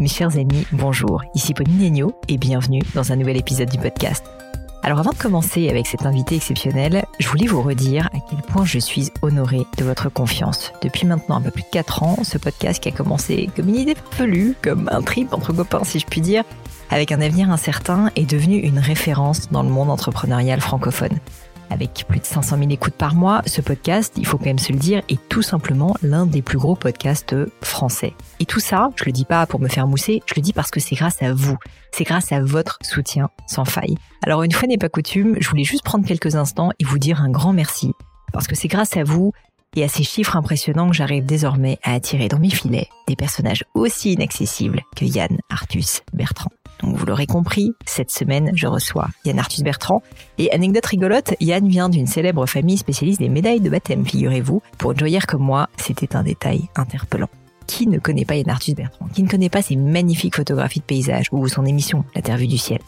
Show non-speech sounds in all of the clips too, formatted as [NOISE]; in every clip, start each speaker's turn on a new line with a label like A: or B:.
A: Mes chers amis, bonjour, ici Pauline Agneau et bienvenue dans un nouvel épisode du podcast. Alors avant de commencer avec cet invité exceptionnel, je voulais vous redire à quel point je suis honorée de votre confiance. Depuis maintenant un peu plus de 4 ans, ce podcast qui a commencé comme une idée farfelue, comme un trip entre copains si je puis dire, avec un avenir incertain, est devenu une référence dans le monde entrepreneurial francophone. Avec plus de 500 000 écoutes par mois, ce podcast, il faut quand même se le dire, est tout simplement l'un des plus gros podcasts français. Et tout ça, je le dis pas pour me faire mousser, je le dis parce que c'est grâce à vous. C'est grâce à votre soutien sans faille. Alors une fois n'est pas coutume, je voulais juste prendre quelques instants et vous dire un grand merci. Parce que c'est grâce à vous et à ces chiffres impressionnants que j'arrive désormais à attirer dans mes filets des personnages aussi inaccessibles que Yann Arthus Bertrand. Donc vous l'aurez compris, cette semaine, je reçois Yann Arthus Bertrand. Et anecdote rigolote, Yann vient d'une célèbre famille spécialiste des médailles de baptême, figurez-vous. Pour une joyère comme moi, c'était un détail interpellant. Qui ne connaît pas Yann Arthus Bertrand? Qui ne connaît pas ses magnifiques photographies de paysages ou son émission, vue du ciel?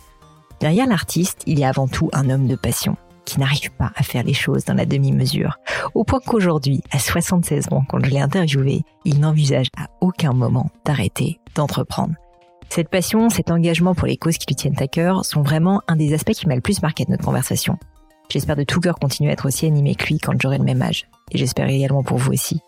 A: Derrière l'artiste, il y a avant tout un homme de passion qui n'arrive pas à faire les choses dans la demi-mesure. Au point qu'aujourd'hui, à 76 ans, quand je l'ai interviewé, il n'envisage à aucun moment d'arrêter d'entreprendre. Cette passion, cet engagement pour les causes qui lui tiennent à cœur sont vraiment un des aspects qui m'a le plus marqué de notre conversation. J'espère de tout cœur continuer à être aussi animé que lui quand j'aurai le même âge. Et j'espère également pour vous aussi.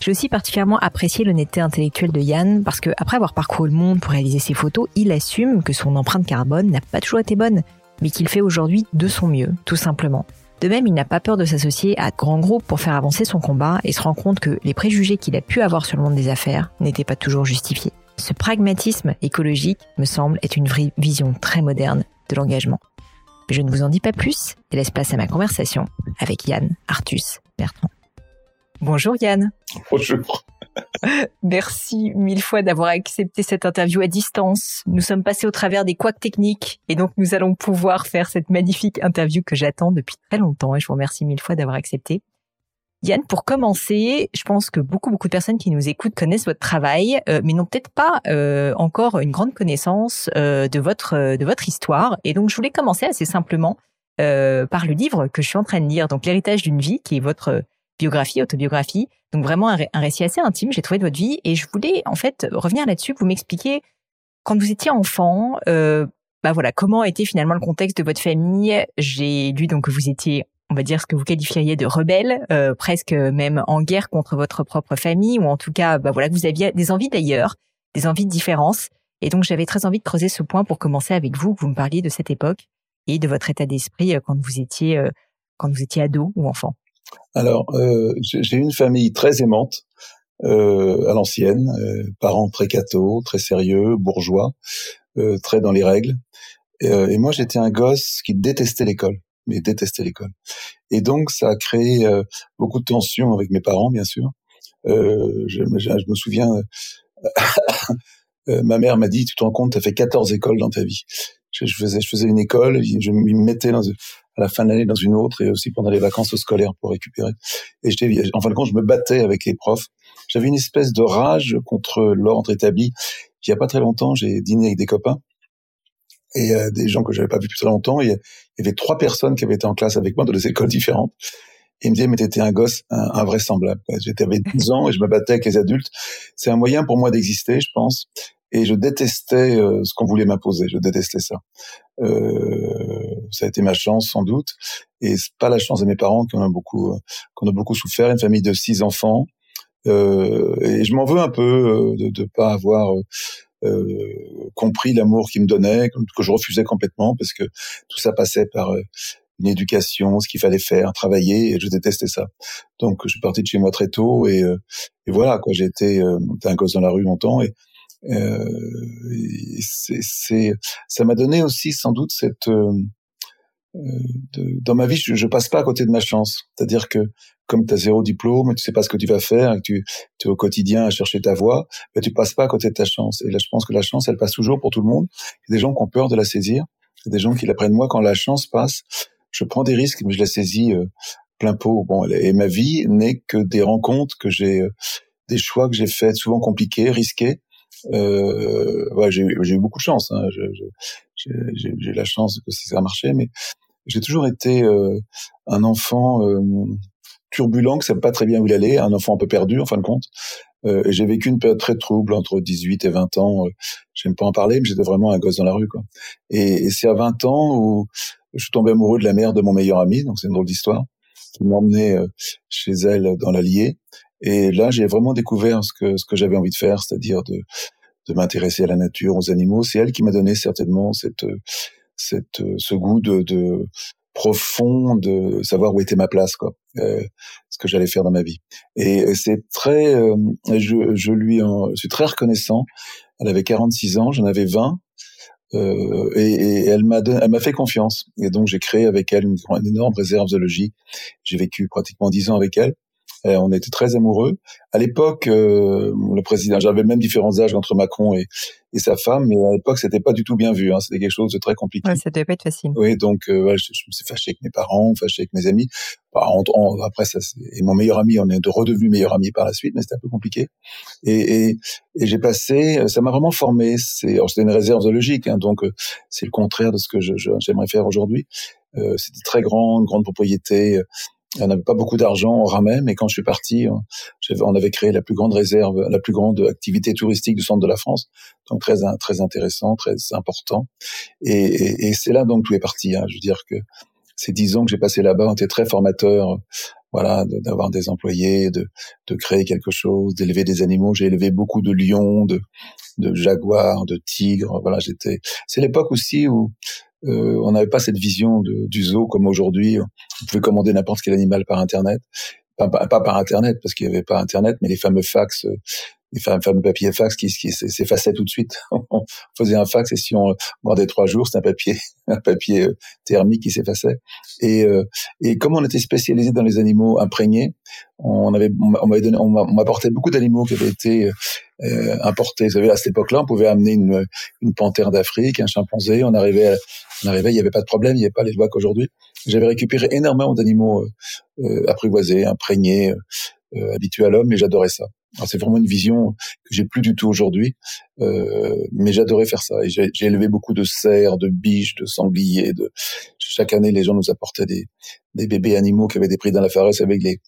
A: J'ai aussi particulièrement apprécié l'honnêteté intellectuelle de Yann parce que après avoir parcouru le monde pour réaliser ses photos, il assume que son empreinte carbone n'a pas toujours été bonne, mais qu'il fait aujourd'hui de son mieux, tout simplement. De même, il n'a pas peur de s'associer à grands groupes pour faire avancer son combat et se rend compte que les préjugés qu'il a pu avoir sur le monde des affaires n'étaient pas toujours justifiés. Ce pragmatisme écologique me semble être une vraie vision très moderne de l'engagement. Je ne vous en dis pas plus et laisse place à ma conversation avec Yann Arthus Bertrand. Bonjour Yann.
B: Bonjour. [LAUGHS]
A: Merci mille fois d'avoir accepté cette interview à distance. Nous sommes passés au travers des couacs techniques et donc nous allons pouvoir faire cette magnifique interview que j'attends depuis très longtemps et je vous remercie mille fois d'avoir accepté. Yann, pour commencer, je pense que beaucoup beaucoup de personnes qui nous écoutent connaissent votre travail, euh, mais n'ont peut-être pas euh, encore une grande connaissance euh, de votre de votre histoire. Et donc, je voulais commencer assez simplement par le livre que je suis en train de lire, donc l'héritage d'une vie, qui est votre biographie, autobiographie. Donc vraiment un, récit assez intime, j'ai trouvé de votre vie. Et je voulais en fait revenir là-dessus, vous m'expliquer quand vous étiez enfant. bah voilà, comment était finalement le contexte de votre famille? J'ai lu donc que vous étiez on va dire ce que vous qualifieriez de rebelle, euh, presque même en guerre contre votre propre famille, ou en tout cas, bah voilà, que vous aviez des envies d'ailleurs, des envies de différence. Et donc, j'avais très envie de creuser ce point pour commencer avec vous, que vous me parliez de cette époque et de votre état d'esprit euh, quand vous étiez euh, quand vous étiez ado ou enfant.
B: Alors, j'ai une famille très aimante à l'ancienne, parents très cathos, très sérieux, bourgeois, très dans les règles. et moi, j'étais un gosse qui détestait l'école mais détestait l'école. Et donc, ça a créé euh, beaucoup de tensions avec mes parents, bien sûr. Euh, je, me souviens, [LAUGHS] euh, ma mère m'a dit, tu te rends compte, tu as fait 14 écoles dans ta vie. Je, faisais, je faisais une école, je me mettais à la fin de l'année dans une autre et aussi pendant les vacances scolaires pour récupérer. Et en fin de compte, je me battais avec les profs. J'avais une espèce de rage contre l'ordre établi. Il y a pas très longtemps, j'ai dîné avec des copains et euh, des gens que j'avais pas vu depuis très longtemps. Il y avait trois personnes qui avaient été en classe avec moi dans des [LAUGHS] écoles différentes. Et ils me disaient, mais t'étais un gosse invraisemblable. Avec 12 ans et je me battais avec les adultes. C'est un moyen pour moi d'exister, je pense. et je détestais ce qu'on voulait m'imposer. Je détestais ça. ça a été ma chance sans doute, et c'est pas la chance de mes parents qui ont beaucoup, qu'on a beaucoup souffert. Une famille de six enfants, et je m'en veux un peu de ne pas avoir euh, compris l'amour qu'il me donnait, que je refusais complètement parce que tout ça passait par euh, une éducation, ce qu'il fallait faire, travailler, et je détestais ça. Donc je suis parti de chez moi très tôt et, euh, et voilà quoi. J'ai été un gosse dans la rue longtemps et, euh, c'est, ça m'a donné aussi sans doute cette de, dans ma vie, je, je passe pas à côté de ma chance. C'est-à-dire que comme tu as zéro diplôme, tu sais pas ce que tu vas faire, et tu, tu es au quotidien à chercher ta voie, ben tu passes pas à côté de ta chance. Et là, je pense que la chance, elle passe toujours pour tout le monde. Il y a des gens qui ont peur de la saisir. Il y a des gens qui la prennent moi quand la chance passe. Je prends des risques, mais je la saisis euh, plein pot. Bon, et ma vie n'est que des rencontres que j'ai, euh, des choix que j'ai faits, souvent compliqués, risqués. Euh, ouais, j'ai eu beaucoup de chance. Hein. J'ai la chance que ça a marché, mais j'ai toujours été euh, un enfant euh, turbulent, que savait pas très bien où il allait, un enfant un peu perdu en fin de compte. Euh, j'ai vécu une période très trouble entre 18 et 20 ans. Euh, J'aime pas en parler, mais j'étais vraiment un gosse dans la rue. Quoi. Et, et c'est à 20 ans où je suis tombé amoureux de la mère de mon meilleur ami, donc c'est une drôle d'histoire, qui m'emmenait euh, chez elle dans l'Allier. Et là, j'ai vraiment découvert ce que ce que j'avais envie de faire, c'est-à-dire de de m'intéresser à la nature, aux animaux. C'est elle qui m'a donné certainement cette cette ce goût de, de profond de savoir où était ma place, quoi, euh, ce que j'allais faire dans ma vie. Et c'est très, euh, je, je lui en, je suis très reconnaissant. Elle avait 46 ans, j'en avais 20. Euh, et, et, elle m'a elle m'a fait confiance et donc j'ai créé avec elle une, une énorme réserve zoologique. J'ai vécu pratiquement dix ans avec elle euh, on était très amoureux. À l'époque, euh, le président, j'avais même différents âges entre Macron et, et sa femme, mais à l'époque, c'était pas du tout bien vu. Hein. C'était quelque chose de très compliqué.
A: Ouais, ça devait pas être facile.
B: Oui, donc euh, je, je, me suis fâché avec mes parents, fâché avec mes amis. Bah, après, ça, et mon meilleur ami, on est redevenu meilleur ami par la suite, mais c'était un peu compliqué. Et, et, et j'ai passé, ça m'a vraiment formé. C'est, c'était une réserve zoologique, hein, donc c'est le contraire de ce que je, j'aimerais faire aujourd'hui. Euh, c'était très grande, grande propriété on n'avait pas beaucoup d'argent, on ramait, mais quand je suis parti, on avait créé la plus grande réserve, la plus grande activité touristique du centre de la France, donc très très intéressant, très important. Et, et, c'est là donc tout est parti. Hein. Je veux dire que ces dix ans que j'ai passé là-bas ont été très formateurs. Voilà, d'avoir des employés, de, de créer quelque chose, d'élever des animaux. J'ai élevé beaucoup de lions, de, de jaguars, de tigres. Voilà, j'étais. C'est l'époque aussi où euh, on n'avait pas cette vision du zoo comme aujourd'hui. On pouvait commander n'importe quel animal par Internet. Pas, pas, par Internet, parce qu'il n'y avait pas Internet, mais les fameux fax, euh, les fameux papiers fax qui, s'effaçaient tout de suite. [LAUGHS] on faisait un fax et si on gardait trois jours, c'était un papier, [LAUGHS] un papier euh, thermique qui s'effaçait. Et, et comme on était spécialisé dans les animaux imprégnés, on avait, on m'avait donné, on m'apportait beaucoup d'animaux qui avaient été euh, importés. Vous savez, à cette époque-là, on pouvait amener une, une panthère d'Afrique, un chimpanzé. On arrivait, on arrivait, il n'y avait pas de problème, il n'y avait pas les lois qu'aujourd'hui. J'avais récupéré énormément d'animaux euh, euh apprivoisés, imprégnés, euh, habitués à l'homme, mais j'adorais ça. C'est vraiment une vision que j'ai plus du tout aujourd'hui, euh, mais j'adorais faire ça. Et j'ai élevé beaucoup de cerfs, de biches, de sangliers. De... Chaque année, les gens nous apportaient des, des bébés animaux qui avaient des prix dans la forêt avec les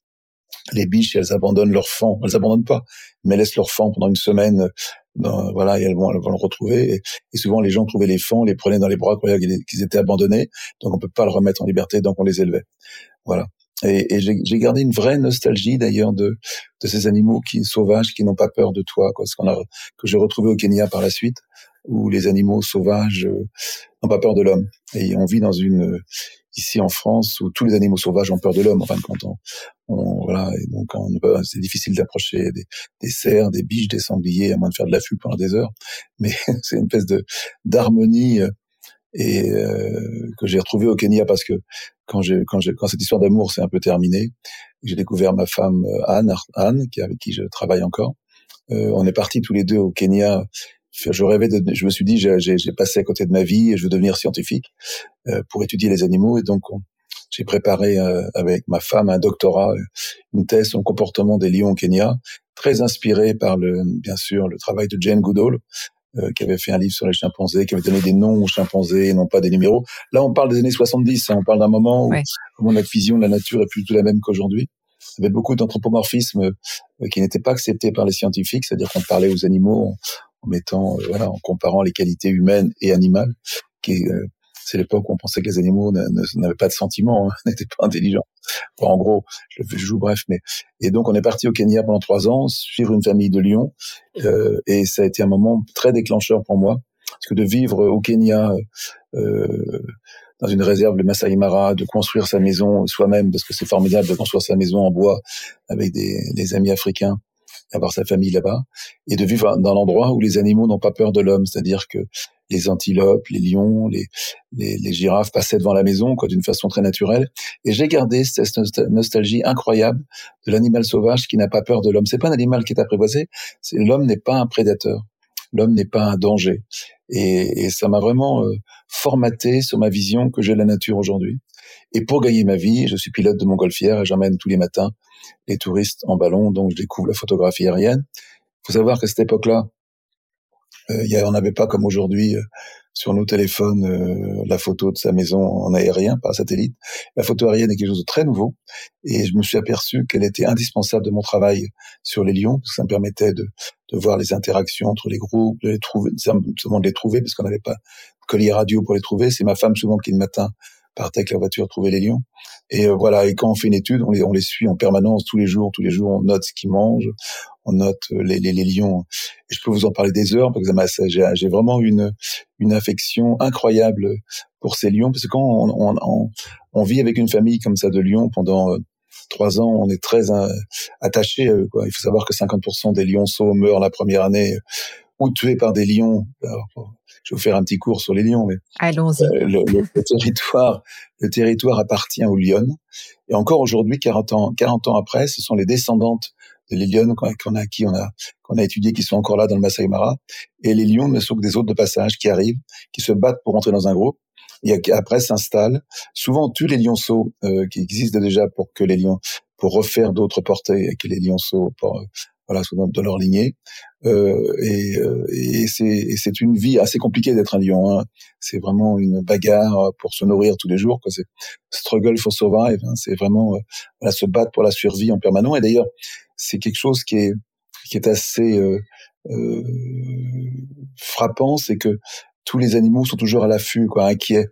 B: les biches, elles abandonnent leur fond. Elles abandonnent pas, mais elles laissent leur fond pendant une semaine. Dans, voilà, et elles vont, elles vont le retrouver. Et, souvent, les gens trouvaient les fonds, les prenaient dans les bras, croyaient qu'ils étaient abandonnés. Donc, on peut pas le remettre en liberté, donc on les élevait. Voilà. Et, et j'ai gardé une vraie nostalgie d'ailleurs de, de ces animaux qui sauvages, qui n'ont pas peur de toi, quoi. Ce qu'on a que j'ai retrouvé au Kenya par la suite, où les animaux sauvages euh, n'ont pas peur de l'homme. Et on vit dans une ici en France où tous les animaux sauvages ont peur de l'homme en fin de compte. On, voilà, et donc c'est difficile d'approcher des, des, cerfs, des biches, des sangliers à moins de faire de l'affût pendant des heures. Mais [LAUGHS] c'est une espèce de d'harmonie euh, et euh, que j'ai retrouvé au Kenya parce que quand j'ai quand j'ai quand cette histoire d'amour s'est un peu terminée, j'ai découvert ma femme euh, Anne Anne qui avec qui je travaille encore. Euh, on est partis tous les deux au Kenya je rêvais de, je me suis dit, j'ai passé à côté de ma vie et je veux devenir scientifique euh, pour étudier les animaux. Et donc, j'ai préparé euh, avec ma femme un doctorat, une thèse sur le comportement des lions au Kenya, très inspiré par le, bien sûr, le travail de Jane Goodall, euh, qui avait fait un livre sur les chimpanzés, qui avait donné des noms aux chimpanzés et non pas des numéros. Là, on parle des années 70, hein, on parle d'un moment où, où notre vision de la nature est plus tout la même qu'aujourd'hui. Il y avait beaucoup d'anthropomorphisme qui n'était pas accepté par les scientifiques, c'est-à-dire qu'on parlait aux animaux, en mettant, voilà, en comparant les qualités humaines et animales, qui c'est l'époque où on pensait que les animaux n'avaient pas de sentiments, hein, [LAUGHS] n'étaient pas intelligents. en gros, je, joue bref, mais et donc on est parti au Kenya pendant trois ans, suivre une famille de lions, euh, et ça a été un moment très déclencheur pour moi, parce que de vivre au Kenya euh, dans une réserve, le Masai Mara, de construire sa maison soi-même, parce que c'est formidable de construire sa maison en bois avec des amis africains, avoir sa famille là-bas, et de vivre dans l'endroit où les animaux n'ont pas peur de l'homme, c'est-à-dire que les antilopes, les lions, les, les, girafes passaient devant la maison, quoi, d'une façon très naturelle. Et j'ai gardé cette nostalgie incroyable de l'animal sauvage qui n'a pas peur de l'homme. C'est pas un animal qui est apprivoisé. L'homme n'est pas un prédateur. L'homme n'est pas un danger. Et, ça m'a vraiment euh, formaté sur ma vision que j'ai de la nature aujourd'hui. Et pour gagner ma vie, je suis pilote de montgolfière et j'emmène tous les matins les touristes en ballon, donc je découvre la photographie aérienne. Il faut savoir qu'à cette époque-là, euh, on n'avait pas comme aujourd'hui euh, sur nos téléphones euh, la photo de sa maison en aérien par satellite. La photo aérienne est quelque chose de très nouveau et je me suis aperçu qu'elle était indispensable de mon travail sur les lions parce que ça me permettait de, de voir les interactions entre les groupes, de les trouver, seulement de les trouver parce qu'on n'avait pas de collier radio pour les trouver. C'est ma femme souvent qui le matin partait avec la voiture trouver les lions. Et euh, voilà. Et quand on fait une étude, on les, on les suit en permanence tous les jours. Tous les jours, on note ce qu'ils mangent, on note euh, les, les, les, lions. Et je peux vous en parler des heures parce que j'ai, vraiment une une affection incroyable pour ces lions parce que quand on, on, on, vit avec une famille comme ça de lions pendant euh, trois ans, on est très attaché à eux. Quoi. Il faut savoir que 50% des lionceaux meurent la première année ou tués par des lions. Je vais vous faire un petit cours sur les lions, mais
A: allons-y.
B: Euh, le, territoire, le territoire appartient aux lionnes. Et encore aujourd'hui, 40 ans, 40 ans après, ce sont les descendantes de les lionnes qu'on a, qui on a, qu'on a étudié, qui sont encore là dans le Masai Mara. Et les lions ne sont que des hôtes de passage qui arrivent, qui se battent pour entrer dans un groupe. Et après s'installent. Souvent, tous les lionceaux euh, qui existent déjà pour que les lions, pour refaire d'autres portées et que les lionceaux pour, voilà, de leur lignée. Euh, et, euh, et c'est une vie assez compliquée d'être un lion. Hein. C'est vraiment une bagarre pour se nourrir tous les jours. C'est struggle for survive. Hein. C'est vraiment euh, voilà, se battre pour la survie en permanence. Et d'ailleurs, c'est quelque chose qui est qui est assez euh, euh, frappant, c'est que tous les animaux sont toujours à l'affût, quoi, inquiets.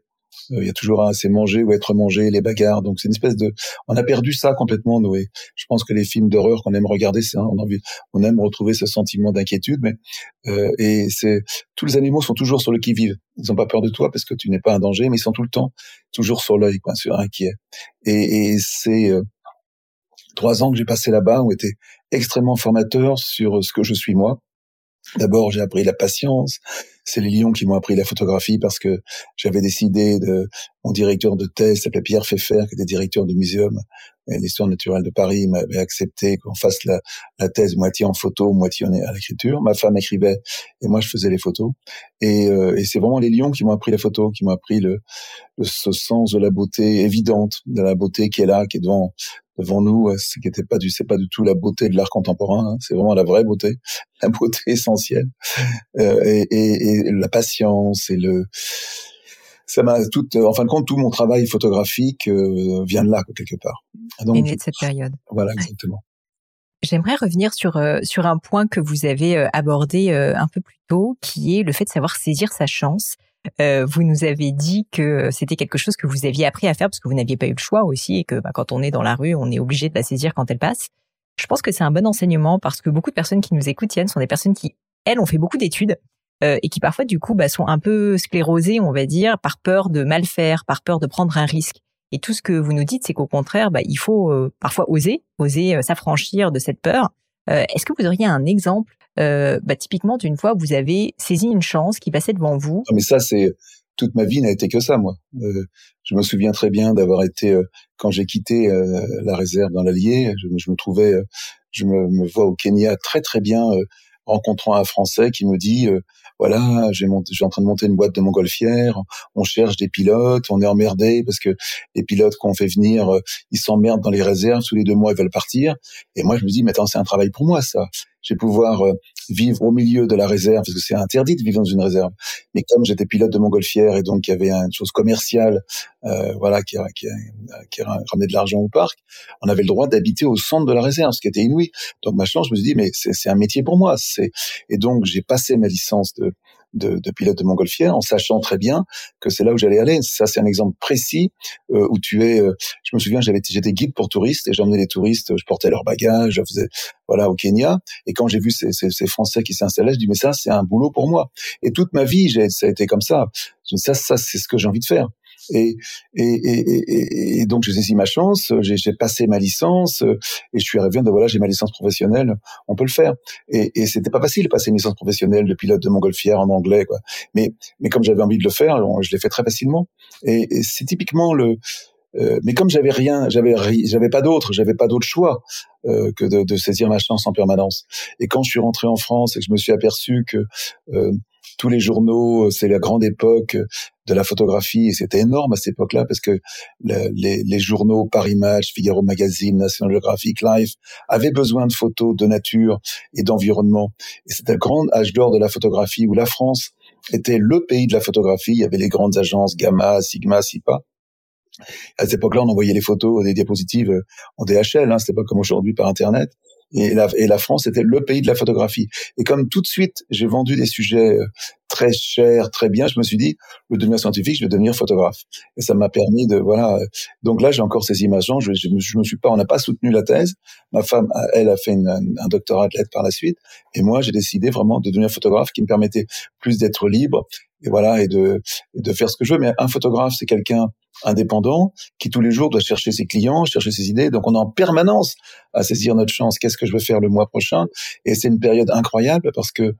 B: Euh, il y a toujours un c'est manger ou être mangé, les bagarres. Donc c'est une espèce de, on a perdu ça complètement, Noé. Je pense que les films d'horreur qu'on aime regarder, c'est, on, envie, on aime retrouver ce sentiment d'inquiétude, mais euh, et c'est tous les animaux sont toujours sur le qui vive. Ils n'ont pas peur de toi parce que tu n'es pas un danger, mais ils sont tout le temps toujours sur l'œil, quoi, sur inquiet. Et, et c'est euh, trois ans que j'ai passé là-bas ont été extrêmement formateurs sur ce que je suis moi. D'abord, j'ai appris la patience, c'est les lions qui m'ont appris la photographie parce que j'avais décidé de mon directeur de thèse s'appelait Pierre Pfeffer qui était directeur du muséum l'histoire naturelle de Paris m'avait accepté qu'on fasse la, la, thèse moitié en photo moitié à l'écriture. Ma femme écrivait et moi je faisais les photos. Et, euh, et c'est vraiment les lions qui m'ont appris la photo qui m'ont appris le, le, ce sens de la beauté évidente de la beauté qui est là qui est devant devant nous, euh, ce qui n'était pas du, c'est pas du tout la beauté de l'art contemporain, hein. c'est vraiment la vraie beauté, [LAUGHS] la beauté essentielle, euh, et, et, et, la patience et le, ça m'a tout, en fin de compte, tout mon travail photographique euh, vient de là quelque part.
A: Donc, de cette période.
B: Voilà, exactement.
A: J'aimerais revenir sur sur un point que vous avez abordé un peu plus tôt, qui est le fait de savoir saisir sa chance. Euh, vous nous avez dit que c'était quelque chose que vous aviez appris à faire parce que vous n'aviez pas eu le choix aussi et que bah, quand on est dans la rue, on est obligé de la saisir quand elle passe. Je pense que c'est un bon enseignement parce que beaucoup de personnes qui nous écoutent, Yann, sont des personnes qui, elles, ont fait beaucoup d'études euh, et qui parfois, du coup, bah, sont un peu sclérosées, on va dire, par peur de mal faire, par peur de prendre un risque. Et tout ce que vous nous dites, c'est qu'au contraire, bah, il faut euh, parfois oser, oser s'affranchir de cette peur. Est-ce que vous auriez un exemple euh, bah, typiquement d'une fois vous avez saisi une chance qui passait devant vous.
B: Mais ça, c'est toute ma vie n'a été que ça, moi. Euh, je me souviens très bien d'avoir été euh, quand j'ai quitté euh, la réserve dans l'Allier, je, me trouvais, euh, je me, me, vois au Kenya très très bien, rencontrant un Français qui me dit voilà, j'ai je suis en train de monter une boîte de montgolfière, on cherche des pilotes, on est emmerdé parce que les pilotes qu'on fait venir, ils s'emmerdent dans les réserves, tous les deux mois ils veulent partir. Et moi je me dis, mais attends, c'est un travail pour moi ça. Je vais pouvoir euh, vivre au milieu de la réserve, parce que c'est interdit de vivre dans une réserve. Mais comme j'étais pilote de montgolfière et donc il y avait une chose commerciale, euh, voilà, qui, qui, qui ramenait de l'argent au parc, on avait le droit d'habiter au centre de la réserve, ce qui était inouï. Donc maintenant, je me suis dit, mais c'est un métier pour moi. Et donc j'ai passé ma licence de de, de pilote de montgolfière en sachant très bien que c'est là où j'allais aller. Ça, c'est un exemple précis euh, où tu es. Euh, je me souviens, j'avais j'étais guide pour touristes et j'emmenais les touristes, je portais leurs bagages, je faisais voilà au Kenya. Et quand j'ai vu ces, ces, ces Français qui s'installaient, je dis mais ça, c'est un boulot pour moi. Et toute ma vie, j'ai, ça a été comme ça. Ça, ça, c'est ce que j'ai envie de faire. Et, et, et, et, donc j'ai saisi ma chance, j'ai passé ma licence et je suis arrivé de voilà j'ai ma licence professionnelle, on peut le faire. Et, et c'était pas facile de passer une licence professionnelle de pilote de montgolfière en anglais quoi. Mais mais comme j'avais envie de le faire, je l'ai fait très facilement. Et, c'est typiquement le euh, mais comme j'avais rien, j'avais j'avais pas d'autre, j'avais pas d'autre choix euh, que de, de, saisir ma chance en permanence. Et quand je suis rentré en France et que je me suis aperçu que euh, tous les journaux, euh, c'est la grande époque de la photographie et c'était énorme à cette époque-là parce que les, les, journaux Paris Match, Figaro Magazine, National Geographic, Life avaient besoin de photos de nature et d'environnement. Et c'était le grand âge d'or de la photographie où la France était le pays de la photographie. Il y avait les grandes agences Gamma, Sigma, Sipa. À cette époque-là, on envoyait les photos, des diapositives en DHL. Hein, c'était pas comme aujourd'hui par Internet. Et la, et la France était le pays de la photographie. Et comme tout de suite, j'ai vendu des sujets euh, très chers, très bien, je me suis dit, le devenir scientifique, je vais devenir photographe. Et ça m'a permis de, voilà. Euh, donc là, j'ai encore ces images. Je, je, je, me suis pas, on n'a pas soutenu la thèse. Ma femme, elle, a fait une, un doctorat de lettres par la suite. Et moi, j'ai décidé vraiment de devenir photographe qui me permettait plus d'être libre et voilà et de et de faire ce que je veux mais un photographe c'est quelqu'un indépendant qui tous les jours doit chercher ses clients, chercher ses idées. Donc on est en permanence à saisir notre chance. Qu'est-ce que je veux faire le mois prochain? Et c'est une période incroyable parce que euh,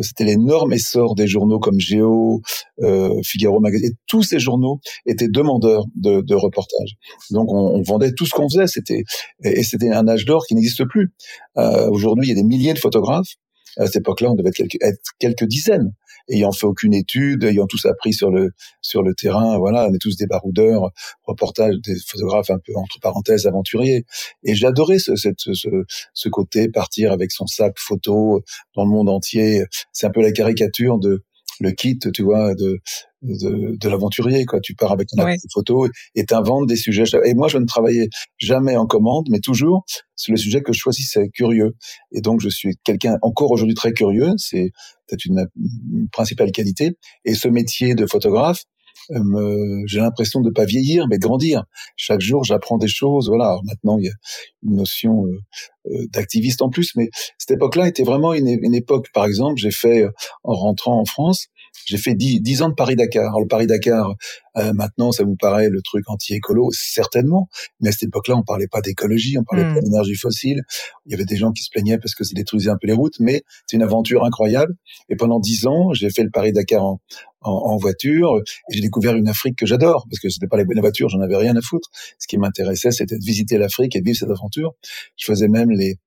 B: c'était l'énorme essor des journaux comme Géo, euh, Figaro Magazine. Et tous ces journaux étaient demandeurs de, de reportages. Donc on, vendait tout ce qu'on faisait. C'était et c'était un âge d'or qui n'existe plus. Euh, Aujourd'hui, il y a des milliers de photographes. À cette époque-là, on devait être quelques dizaines ayant fait aucune étude, ayant tous appris sur le sur le terrain. Voilà, on est tous des baroudeurs, reportages, des photographes un peu entre parenthèses aventuriers. Et j'adorais ce, cette, ce, ce côté partir avec son sac photo dans le monde entier. C'est un peu la caricature de le kit, tu vois, de de, de l'aventurier. Quoi, tu pars avec une ouais. photo et t'inventes des sujets. Et moi, je ne travaillais jamais en commande, mais toujours sur le sujet que je choisissais, curieux. Et donc, je suis quelqu'un encore aujourd'hui très curieux. C'est peut-être une, une, principale qualité. Et ce métier de photographe, euh, j'ai l'impression de pas vieillir, mais de grandir. Chaque jour, j'apprends des choses. Voilà. Alors maintenant, il y a une notion euh, euh d'activiste en plus, mais cette époque-là était vraiment une, une époque. Par exemple, j'ai fait en rentrant en France, j'ai fait dix, ans de Paris-Dakar. Alors le Paris-Dakar, euh, maintenant, ça vous paraît le truc anti-écolo, certainement. Mais à cette époque-là, on parlait pas d'écologie, on parlait mmh. pas d'énergie fossile. Il y avait des gens qui se plaignaient parce que ça détruisait un peu les routes, mais c'est une aventure incroyable. Et pendant dix ans, j'ai fait le Paris-Dakar en, en, en, voiture. Et j'ai découvert une Afrique que j'adore parce que c'était pas les bonnes voitures, j'en avais rien à foutre. Ce qui m'intéressait, c'était de visiter l'Afrique et de vivre cette aventure. Je faisais même les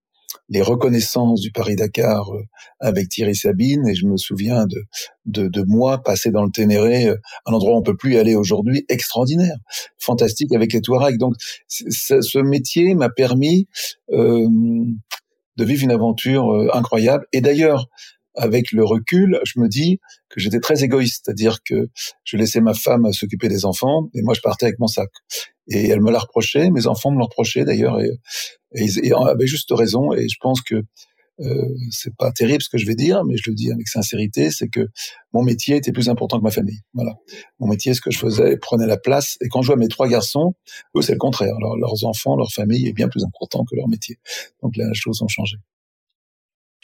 B: les reconnaissances du Paris-Dakar euh, avec Thierry Sabine et je me souviens de, de, de moi passer dans le Ténéré, euh, un endroit où on peut plus aller aujourd'hui, extraordinaire, fantastique avec les Touaregs. Donc ce métier m'a permis euh, de vivre une aventure euh, incroyable. Et d'ailleurs, avec le recul, je me dis que j'étais très égoïste, c'est-à-dire que je laissais ma femme s'occuper des enfants et moi je partais avec mon sac. Et elle me l'a reproché, mes enfants me l'ont reproché d'ailleurs, et, ils avaient juste raison. Et je pense que euh, c'est pas terrible ce que je vais dire, mais je le dis avec sincérité, c'est que mon métier était plus important que ma famille. Voilà, mon métier, ce que je faisais, prenait la place. Et quand je vois mes trois garçons, eux, c'est le contraire. Alors, leurs enfants, leur famille est bien plus important que leur métier. Donc là, les choses ont changé.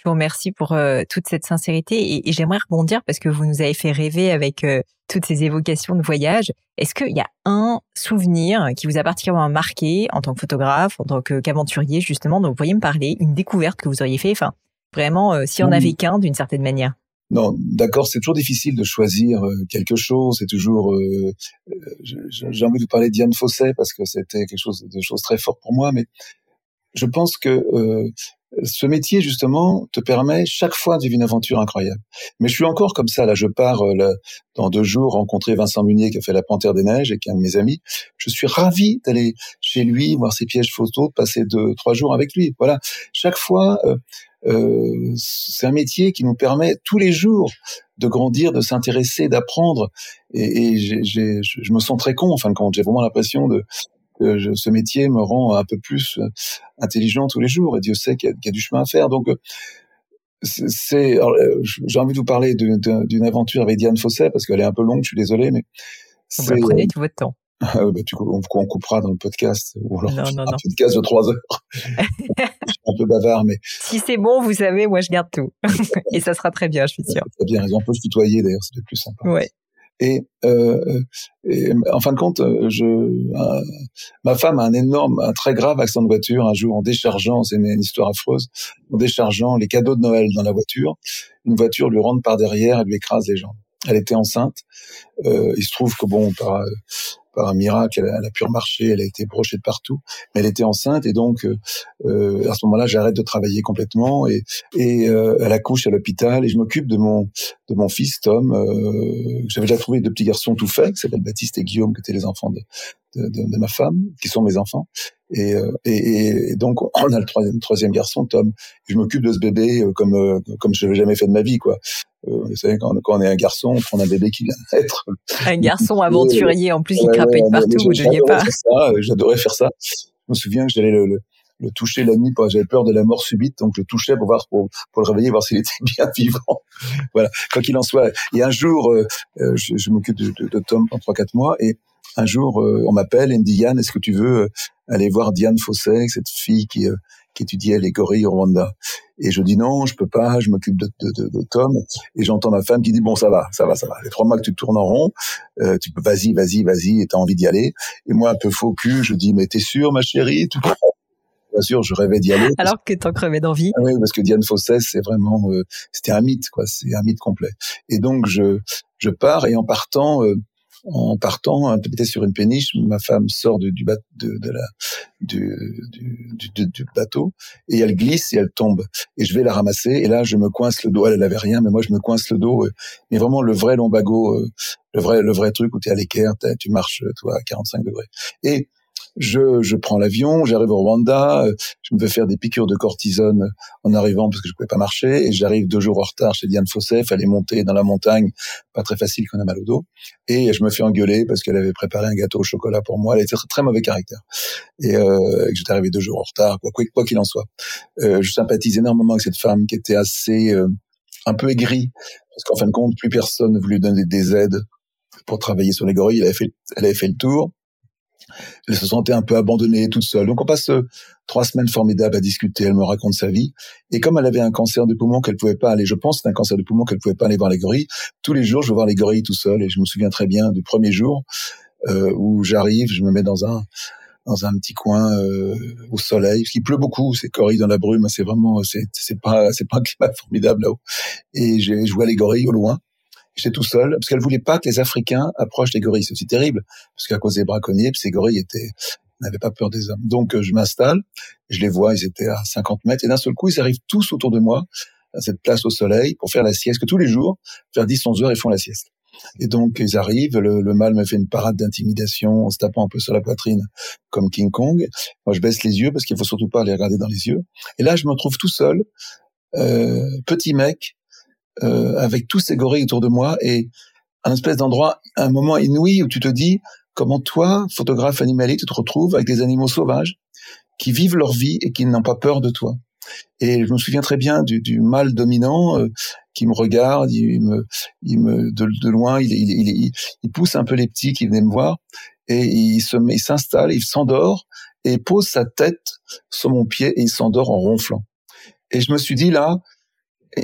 A: Vous remercie pour euh, toute cette sincérité et, et j'aimerais rebondir parce que vous nous avez fait rêver avec euh, toutes ces évocations de voyage. Est-ce qu'il y a un souvenir qui vous a particulièrement marqué en tant que photographe, en tant qu'aventurier justement, dont vous pourriez me parler, une découverte que vous auriez fait, enfin vraiment, euh, si on avait qu'un d'une certaine manière
B: non, d'accord, c'est toujours difficile de choisir quelque chose. C'est toujours, euh, j'ai envie de vous parler Diane Fosset parce que c'était quelque chose de chose très fort pour moi. Mais je pense que euh, ce métier justement te permet chaque fois de vivre une aventure incroyable. Mais je suis encore comme ça. Là, je pars euh, dans deux jours rencontrer Vincent Munier qui a fait La Panthère des Neiges et qui est un de mes amis. Je suis ravi d'aller chez lui voir ses pièges photos, de passer deux trois jours avec lui. Voilà. Chaque fois, euh, euh, c'est un métier qui nous permet tous les jours de grandir, de s'intéresser, d'apprendre. Et, et je me sens très con en fin de compte. J'ai vraiment l'impression de que ce métier me rend un peu plus euh, intelligent tous les jours. Et Dieu sait qu'il y, a du chemin à faire. Donc, euh, c'est, euh, j'ai envie de vous parler d'une aventure avec Diane Fosset parce qu'elle est un peu longue. Je suis désolé, mais
A: vous prenez tout votre temps. [LAUGHS]
B: bah, tu, on, on, coupera dans le podcast ou alors non, non, un podcast de trois heures. [LAUGHS] je suis un peu bavard, mais
A: si c'est bon, vous savez, moi je garde tout [LAUGHS] et ça sera très bien, je suis sûr.
B: Très bien, on peut se tutoyer d'ailleurs, c'est le plus sympa.
A: Ouais.
B: Et, euh, et, en fin de compte, je, euh, ma femme a un énorme, un très grave accident de voiture un jour en déchargeant, c'est une, histoire affreuse, en déchargeant les cadeaux de Noël dans la voiture. Une voiture lui rentre par derrière et lui écrase les jambes. Elle était enceinte. Euh, il se trouve que bon, par, par un miracle, elle, a pu remarcher, elle a été brochée de partout, mais elle était enceinte et donc euh, euh, à ce moment-là, j'arrête de travailler complètement et, et euh, elle accouche à l'hôpital et je m'occupe de mon de mon fils Tom. Euh, J'avais déjà trouvé deux petits garçons tout faits, qui s'appellent Baptiste et Guillaume, qui étaient les enfants de, de, de, ma femme, qui sont mes enfants. Et, euh, et, et, donc on a le troisième, troisième garçon, Tom. je m'occupe de ce bébé euh, comme comme je l'avais jamais fait de ma vie, quoi. Vous savez, quand, quand, on est un garçon, on prend un bébé qui vient de naître.
A: Un garçon aventurier, en plus, il ouais, de partout, vous ne pas.
B: J'adorais faire ça. Je me souviens que j'allais le, le, le, toucher la nuit, j'avais peur de la mort subite, donc je le touchais pour voir pour, pour le réveiller, voir s'il était [LAUGHS] bien vivant. voilà. Quoi qu'il en soit, et un jour, je, je m'occupe de, de, de, Tom pendant trois quatre mois, et un jour, on m'appelle et me dit Yann, est-ce que tu veux aller voir Diane Fossé, cette fille qui, euh, qui étudiait les gorilles au Rwanda. Et je dis non, je peux pas, je m'occupe de, de, de, de, Tom. Et j'entends ma femme qui dit bon ça va, ça va, ça va. Les trois mois que tu tournes en rond, euh, tu peux vas-y, vas-y, vas-y, et t'as envie d'y aller. Et moi un peu faux cul, je dis mais t'es sûr ma chérie, tout Bien sûr, je rêvais d'y aller.
A: Alors que t'en crevais d'envie.
B: Ah oui, parce que Diane Fossès, c'est vraiment, euh, c'était un mythe, quoi. C'est un mythe complet. Et donc je je pars et en partant, euh, en partant, un peu sur une péniche, ma femme sort du, du, de, la, du, du, bateau et elle glisse et elle tombe. Et je vais la ramasser et là, je me coince le dos. Elle, elle avait rien, mais moi, je me coince le dos. Euh, mais vraiment le vrai lombago, euh, le vrai, le vrai truc où tu es à l'équerre, tu marches, toi, à 45 degrés. Et je, je prends l'avion, j'arrive au Rwanda, euh, je me fais faire des piqûres de cortisone en arrivant parce que je pouvais pas marcher, et j'arrive deux jours en retard chez Diane Fossé, fallait monter dans la montagne, pas très facile quand on a mal au dos, et je me fais engueuler parce qu'elle avait préparé un gâteau au chocolat pour moi, elle était très, très mauvais caractère, et, euh, j'étais arrivé deux jours en retard, quoi quoi qu'il en soit. Euh, je sympathise énormément avec cette femme qui était assez euh, un peu aigrie, parce qu'en fin de compte, plus personne ne voulait donner des aides pour travailler sur les gorilles, elle avait fait, elle avait fait le tour, elle se sentait un peu abandonnée toute seule. Donc on passe euh, trois semaines formidables à discuter. Elle me raconte sa vie. Et comme elle avait un cancer de poumon qu'elle pouvait pas aller, je pense c'est un cancer de poumon qu'elle pouvait pas aller voir les gorilles. Tous les jours, je vais voir les gorilles tout seul. Et je me souviens très bien du premier jour euh, où j'arrive, je me mets dans un dans un petit coin euh, au soleil, parce qu'il pleut beaucoup, c'est gorilles dans la brume, c'est vraiment, c'est pas c'est pas un climat formidable là-haut. Et je vois les gorilles au loin. J'étais tout seul parce qu'elle voulait pas que les Africains approchent les gorilles. C'est aussi terrible parce qu'à cause des braconniers, ces gorilles étaient n'avaient pas peur des hommes. Donc euh, je m'installe, je les vois, ils étaient à 50 mètres et d'un seul coup ils arrivent tous autour de moi à cette place au soleil pour faire la sieste. Que tous les jours, vers 10-11 heures, ils font la sieste. Et donc ils arrivent, le, le mâle me fait une parade d'intimidation en se tapant un peu sur la poitrine comme King Kong. Moi je baisse les yeux parce qu'il faut surtout pas les regarder dans les yeux. Et là je me trouve tout seul, euh, petit mec, euh, avec tous ces gorilles autour de moi et un espèce d'endroit, un moment inouï où tu te dis comment toi, photographe animalier, tu te retrouves avec des animaux sauvages qui vivent leur vie et qui n'ont pas peur de toi. Et je me souviens très bien du, mâle dominant euh, qui me regarde, il de, loin, il, il, pousse un peu les petits qui venaient me voir et il se il s'installe, il s'endort et pose sa tête sur mon pied et il s'endort en ronflant. Et je me suis dit là,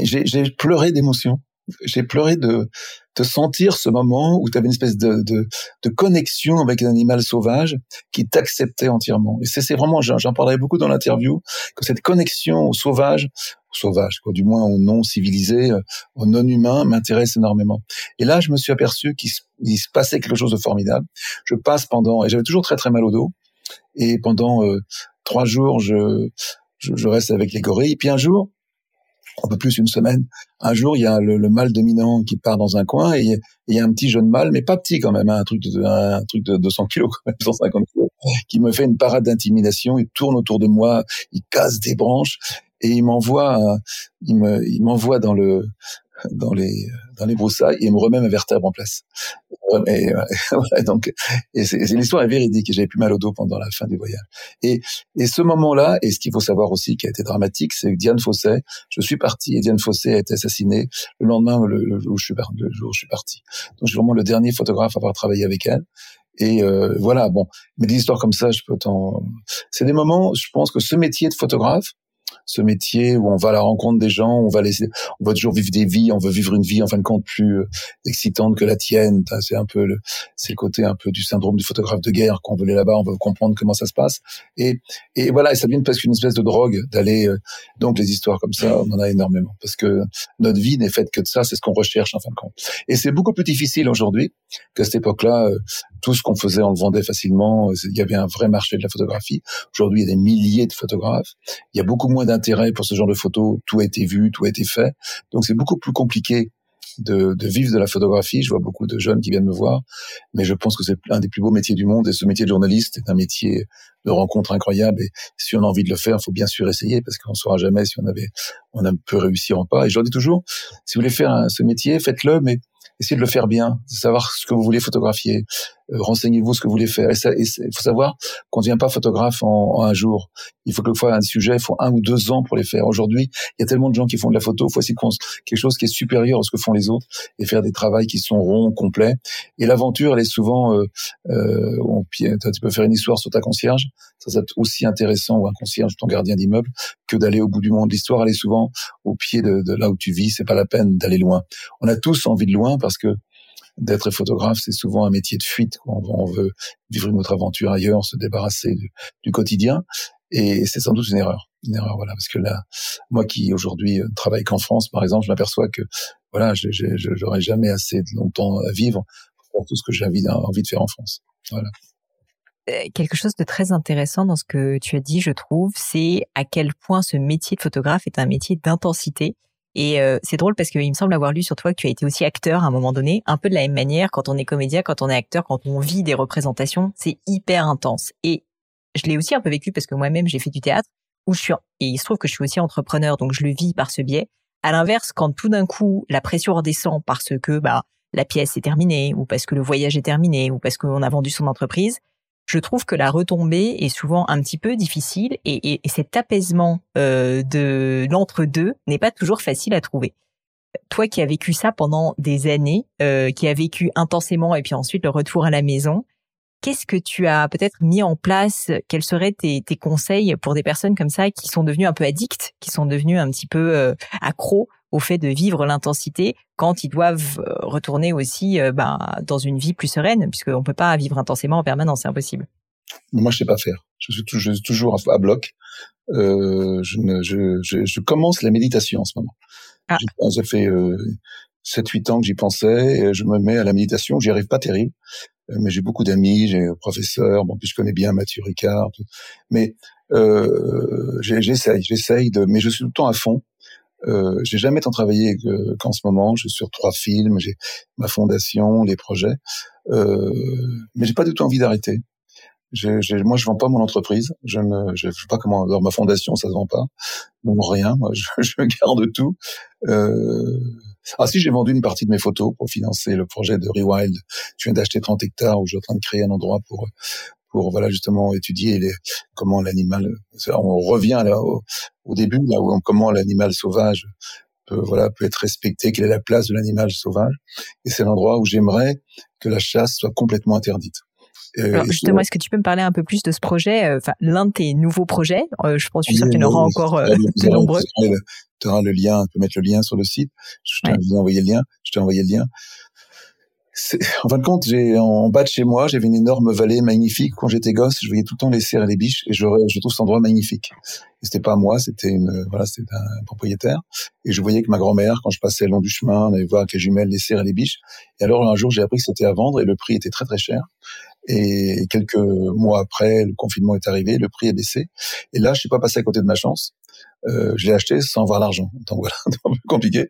B: j'ai pleuré d'émotion. J'ai pleuré de, de sentir ce moment où tu avais une espèce de, de, de, connexion avec un animal sauvage qui t'acceptait entièrement. Et c'est vraiment, j'en parlerai beaucoup dans l'interview, que cette connexion au sauvage, au sauvage, quoi, du moins au non civilisé, euh, au non humain, m'intéresse énormément. Et là, je me suis aperçu qu'il se, se, passait quelque chose de formidable. Je passe pendant, et j'avais toujours très très mal au dos, et pendant euh, trois jours, je je, reste avec les gorilles. Et puis un jour, un peu plus une semaine, un jour, il y a le, mâle dominant qui part dans un coin et il y a un petit jeune mâle, mais pas petit quand même, hein, un truc de un truc de 200 kilos, quand même, 150 kilos, qui me fait une parade d'intimidation. Il tourne autour de moi, il casse des branches et il m'envoie, me, il m'envoie dans le dans les dans les broussailles et me remet ma vertèbre en place. Et, [LAUGHS] ouais, donc, et l'histoire est véridique. J'avais plus mal au dos pendant la fin du voyage. Et, et ce moment-là, et ce qu'il faut savoir aussi qui a été dramatique, c'est que Diane Fossé, je suis parti et Diane Fossé a été assassinée le lendemain, le, où je suis, le jour où je suis parti. Donc, je suis vraiment le dernier photographe à avoir travaillé avec elle. Et euh, voilà, bon, mais des histoires comme ça, je peux t'en. C'est des moments. Je pense que ce métier de photographe, ce métier où on va à la rencontre des gens, on va laisser, on va toujours vivre des vies, on veut vivre une vie en fin de compte plus euh, excitante que la tienne. C'est un peu le, c'est le côté un peu du syndrome du photographe de guerre qu'on veut aller là-bas, on veut comprendre comment ça se passe. Et, et voilà, et ça devient presque une espèce de drogue d'aller. Euh, donc les histoires comme ça, on en a énormément parce que notre vie n'est faite que de ça, c'est ce qu'on recherche en fin de compte. Et c'est beaucoup plus difficile aujourd'hui qu'à cette époque-là. Euh, tout ce qu'on faisait, on le vendait facilement. Il y avait un vrai marché de la photographie. Aujourd'hui, il y a des milliers de photographes. Il y a beaucoup moins d'intérêt pour ce genre de photos. Tout a été vu, tout a été fait. Donc, c'est beaucoup plus compliqué de, de, vivre de la photographie. Je vois beaucoup de jeunes qui viennent me voir, mais je pense que c'est un des plus beaux métiers du monde. Et ce métier de journaliste est un métier de rencontre incroyable. Et si on a envie de le faire, il faut bien sûr essayer parce qu'on ne saura jamais si on avait, on a peut réussir ou pas. Et je leur dis toujours, si vous voulez faire ce métier, faites-le, mais essayez de le faire bien, de savoir ce que vous voulez photographier, renseignez-vous ce que vous voulez faire. Et il faut savoir qu'on ne devient pas photographe en, un jour. Il faut que fois un sujet, il faut un ou deux ans pour les faire. Aujourd'hui, il y a tellement de gens qui font de la photo, il faut essayer de quelque chose qui est supérieur à ce que font les autres et faire des travaux qui sont ronds, complets. Et l'aventure, elle est souvent, euh, euh, tu peux faire une histoire sur ta concierge, ça c'est aussi intéressant ou un concierge, ton gardien d'immeuble, que d'aller au bout du monde. L'histoire, elle est souvent au pied de, de là où tu vis. C'est pas la peine d'aller loin. On a tous envie de loin parce que d'être photographe, c'est souvent un métier de fuite. On, veut vivre une autre aventure ailleurs, se débarrasser du, quotidien. Et c'est sans doute une erreur, une erreur, voilà, parce que là, moi qui aujourd'hui ne travaille qu'en France, par exemple, je m'aperçois que voilà, je n'aurai jamais assez longtemps à vivre pour tout ce que j'ai envie, envie de faire en France. Voilà
A: euh, quelque chose de très intéressant dans ce que tu as dit, je trouve, c'est à quel point ce métier de photographe est un métier d'intensité et euh, c'est drôle parce qu'il me semble avoir lu sur toi que tu as été aussi acteur à un moment donné, un peu de la même manière quand on est comédien, quand on est acteur, quand on vit des représentations, c'est hyper intense. Et je l'ai aussi un peu vécu parce que moi-même j'ai fait du théâtre où je suis et il se trouve que je suis aussi entrepreneur donc je le vis par ce biais. À l'inverse, quand tout d'un coup la pression redescend parce que bah la pièce est terminée ou parce que le voyage est terminé ou parce qu'on a vendu son entreprise, je trouve que la retombée est souvent un petit peu difficile et, cet apaisement euh, de l'entre-deux n'est pas toujours facile à trouver. Toi qui as vécu ça pendant des années, euh, qui as vécu intensément et puis ensuite le retour à la maison, qu'est-ce que tu as peut-être mis en place? Quels seraient tes, conseils pour des personnes comme ça qui sont devenues un peu addictes, qui sont devenues un petit peu euh, accros au fait de vivre l'intensité quand ils doivent euh, retourner aussi euh, ben, dans une vie plus sereine, puisqu'on ne peut pas vivre intensément en permanence, c'est impossible.
B: Moi, je sais pas faire. Je suis, toujours à bloc. Euh, je, commence la méditation en ce moment. Ah. Ça fait euh, 7-8 ans que j'y pensais et je me mets à la méditation. J'y arrive pas terrible, mais j'ai beaucoup d'amis, j'ai un professeur, bon, puis je connais bien Mathieu Ricard. Mais euh, j'essaye, j'essaye de, mais je suis tout le temps à fond. Euh, j'ai jamais tant travaillé qu'en ce moment. Je suis sur trois films, j'ai ma fondation, les projets, euh, mais j'ai pas du tout envie d'arrêter. moi, je vends pas mon entreprise. Je ne, je, sais pas comment. Alors, ma fondation, ça se vend pas. Non, rien. Moi, [LAUGHS] je, je garde tout. Euh, ah si, j'ai vendu une partie de mes photos pour financer le projet de Rewild. Je viens d'acheter 30 hectares où je suis en train de créer un endroit pour pour voilà justement étudier les, comment l'animal. On revient là au, début là où comment l'animal sauvage peut voilà peut être respecté, quelle est la place de l'animal sauvage. Et c'est l'endroit où j'aimerais que la chasse soit complètement interdite.
A: Alors, justement, est-ce que tu peux me parler un peu plus de ce projet, euh, enfin l'un de tes nouveaux projets? Euh, Je pense, je suis sûr qu'il y en aura encore euh, [LAUGHS] de nombreux.
B: Tu auras le lien, tu peux mettre le lien sur le site. Je t'ai envoyé le lien. Je t'ai envoyé le lien en fin de compte, j'ai en bas de chez moi, j'avais une énorme vallée magnifique. Quand j'étais gosse, je voyais tout le temps les cerfs et les biches, et je, je trouve cet endroit magnifique. Et c'était pas moi, c'était une, voilà, c'était un propriétaire. Et je voyais que ma grand-mère, quand je passais le long du chemin, on allait voir avec les jumelles les cerfs et les biches. Et alors un jour, j'ai appris que c'était à vendre et le prix était très très cher. Et quelques mois après, le confinement est arrivé, le prix est baissé. Et là, je suis pas passé à côté de ma chance. Euh, je l'ai acheté sans voir l'argent. [LAUGHS] Donc voilà, un peu compliqué.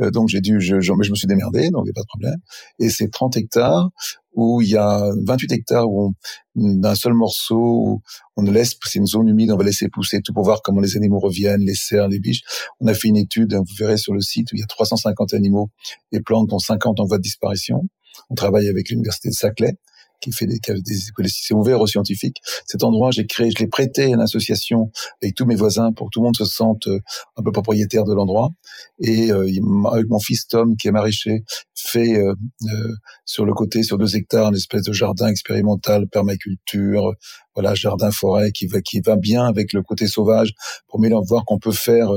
B: Euh, donc j'ai dû, je, je, je, me suis démerdé, donc il a pas de problème. Et c'est 30 hectares où il y a 28 hectares où d'un seul morceau où on laisse, c'est une zone humide, on va laisser pousser tout pour voir comment les animaux reviennent, les cerfs, les biches. On a fait une étude, vous verrez sur le site où il y a 350 animaux et plantes dont 50 en voie de disparition. On travaille avec l'université de Saclay qui fait des, des c'est ouvert aux scientifiques. Cet endroit, j'ai créé, je l'ai prêté à une association avec tous mes voisins pour que tout le monde se sente euh, un peu propriétaire de l'endroit. Et euh, avec mon fils Tom, qui est maraîcher, fait euh, euh, sur le côté, sur deux hectares, une espèce de jardin expérimental, permaculture, voilà, jardin forêt qui va qui va bien avec le côté sauvage pour mieux voir qu'on peut faire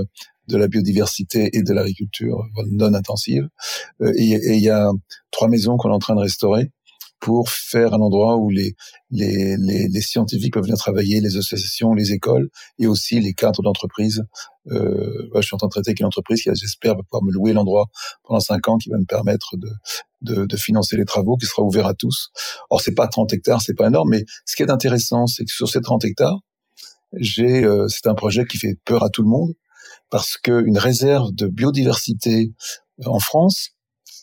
B: de la biodiversité et de l'agriculture non intensive. Et il y a trois maisons qu'on est en train de restaurer pour faire un endroit où les, les, les, les, scientifiques peuvent venir travailler, les associations, les écoles et aussi les cadres d'entreprise. Euh, je suis en train de traiter avec une entreprise qui, j'espère, va pouvoir me louer l'endroit pendant cinq ans, qui va me permettre de, de, de, financer les travaux, qui sera ouvert à tous. Or, c'est pas 30 hectares, c'est pas énorme, mais ce qui est intéressant, c'est que sur ces 30 hectares, j'ai, euh, c'est un projet qui fait peur à tout le monde parce qu'une réserve de biodiversité en France,